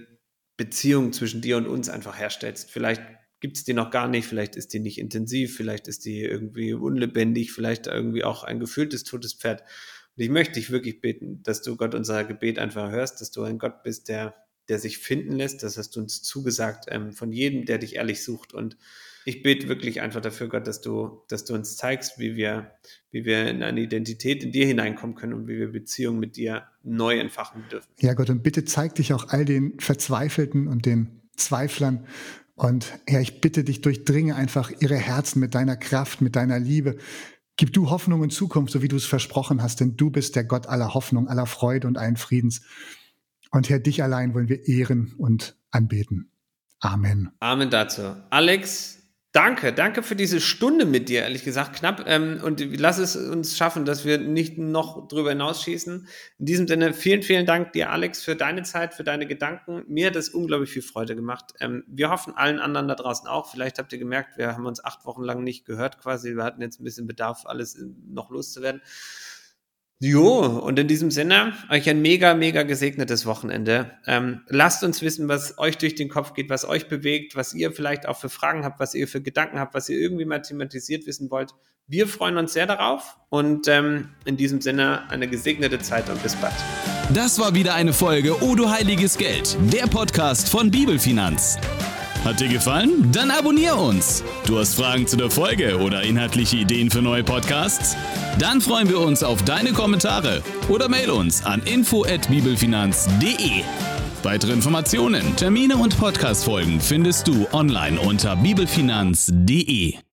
Beziehung zwischen dir und uns einfach herstellst. Vielleicht gibt es die noch gar nicht, vielleicht ist die nicht intensiv, vielleicht ist die irgendwie unlebendig, vielleicht irgendwie auch ein gefühltes totes Pferd. Und ich möchte dich wirklich beten, dass du Gott unser Gebet einfach hörst, dass du ein Gott bist, der, der sich finden lässt. Das hast du uns zugesagt, ähm, von jedem, der dich ehrlich sucht. Und ich bete wirklich einfach dafür, Gott, dass du, dass du uns zeigst, wie wir, wie wir in eine Identität in dir hineinkommen können und wie wir Beziehungen mit dir neu entfachen dürfen. Ja, Gott, und bitte zeig dich auch all den Verzweifelten und den Zweiflern. Und Herr, ich bitte dich, durchdringe einfach ihre Herzen mit deiner Kraft, mit deiner Liebe. Gib du Hoffnung in Zukunft, so wie du es versprochen hast, denn du bist der Gott aller Hoffnung, aller Freude und allen Friedens. Und Herr, dich allein wollen wir ehren und anbeten. Amen. Amen dazu. Alex, Danke, danke für diese Stunde mit dir, ehrlich gesagt, knapp. Ähm, und lass es uns schaffen, dass wir nicht noch drüber hinausschießen. In diesem Sinne, vielen, vielen Dank dir, Alex, für deine Zeit, für deine Gedanken. Mir hat es unglaublich viel Freude gemacht. Ähm, wir hoffen allen anderen da draußen auch. Vielleicht habt ihr gemerkt, wir haben uns acht Wochen lang nicht gehört quasi. Wir hatten jetzt ein bisschen Bedarf, alles noch loszuwerden. Jo, und in diesem Sinne, euch ein mega, mega gesegnetes Wochenende. Ähm, lasst uns wissen, was euch durch den Kopf geht, was euch bewegt, was ihr vielleicht auch für Fragen habt, was ihr für Gedanken habt, was ihr irgendwie mal thematisiert wissen wollt. Wir freuen uns sehr darauf und ähm, in diesem Sinne eine gesegnete Zeit und bis bald. Das war wieder eine Folge O du heiliges Geld, der Podcast von Bibelfinanz. Hat dir gefallen? Dann abonnier uns. Du hast Fragen zu der Folge oder inhaltliche Ideen für neue Podcasts? Dann freuen wir uns auf deine Kommentare oder mail uns an info@bibelfinanz.de. Weitere Informationen, Termine und Podcastfolgen findest du online unter bibelfinanz.de.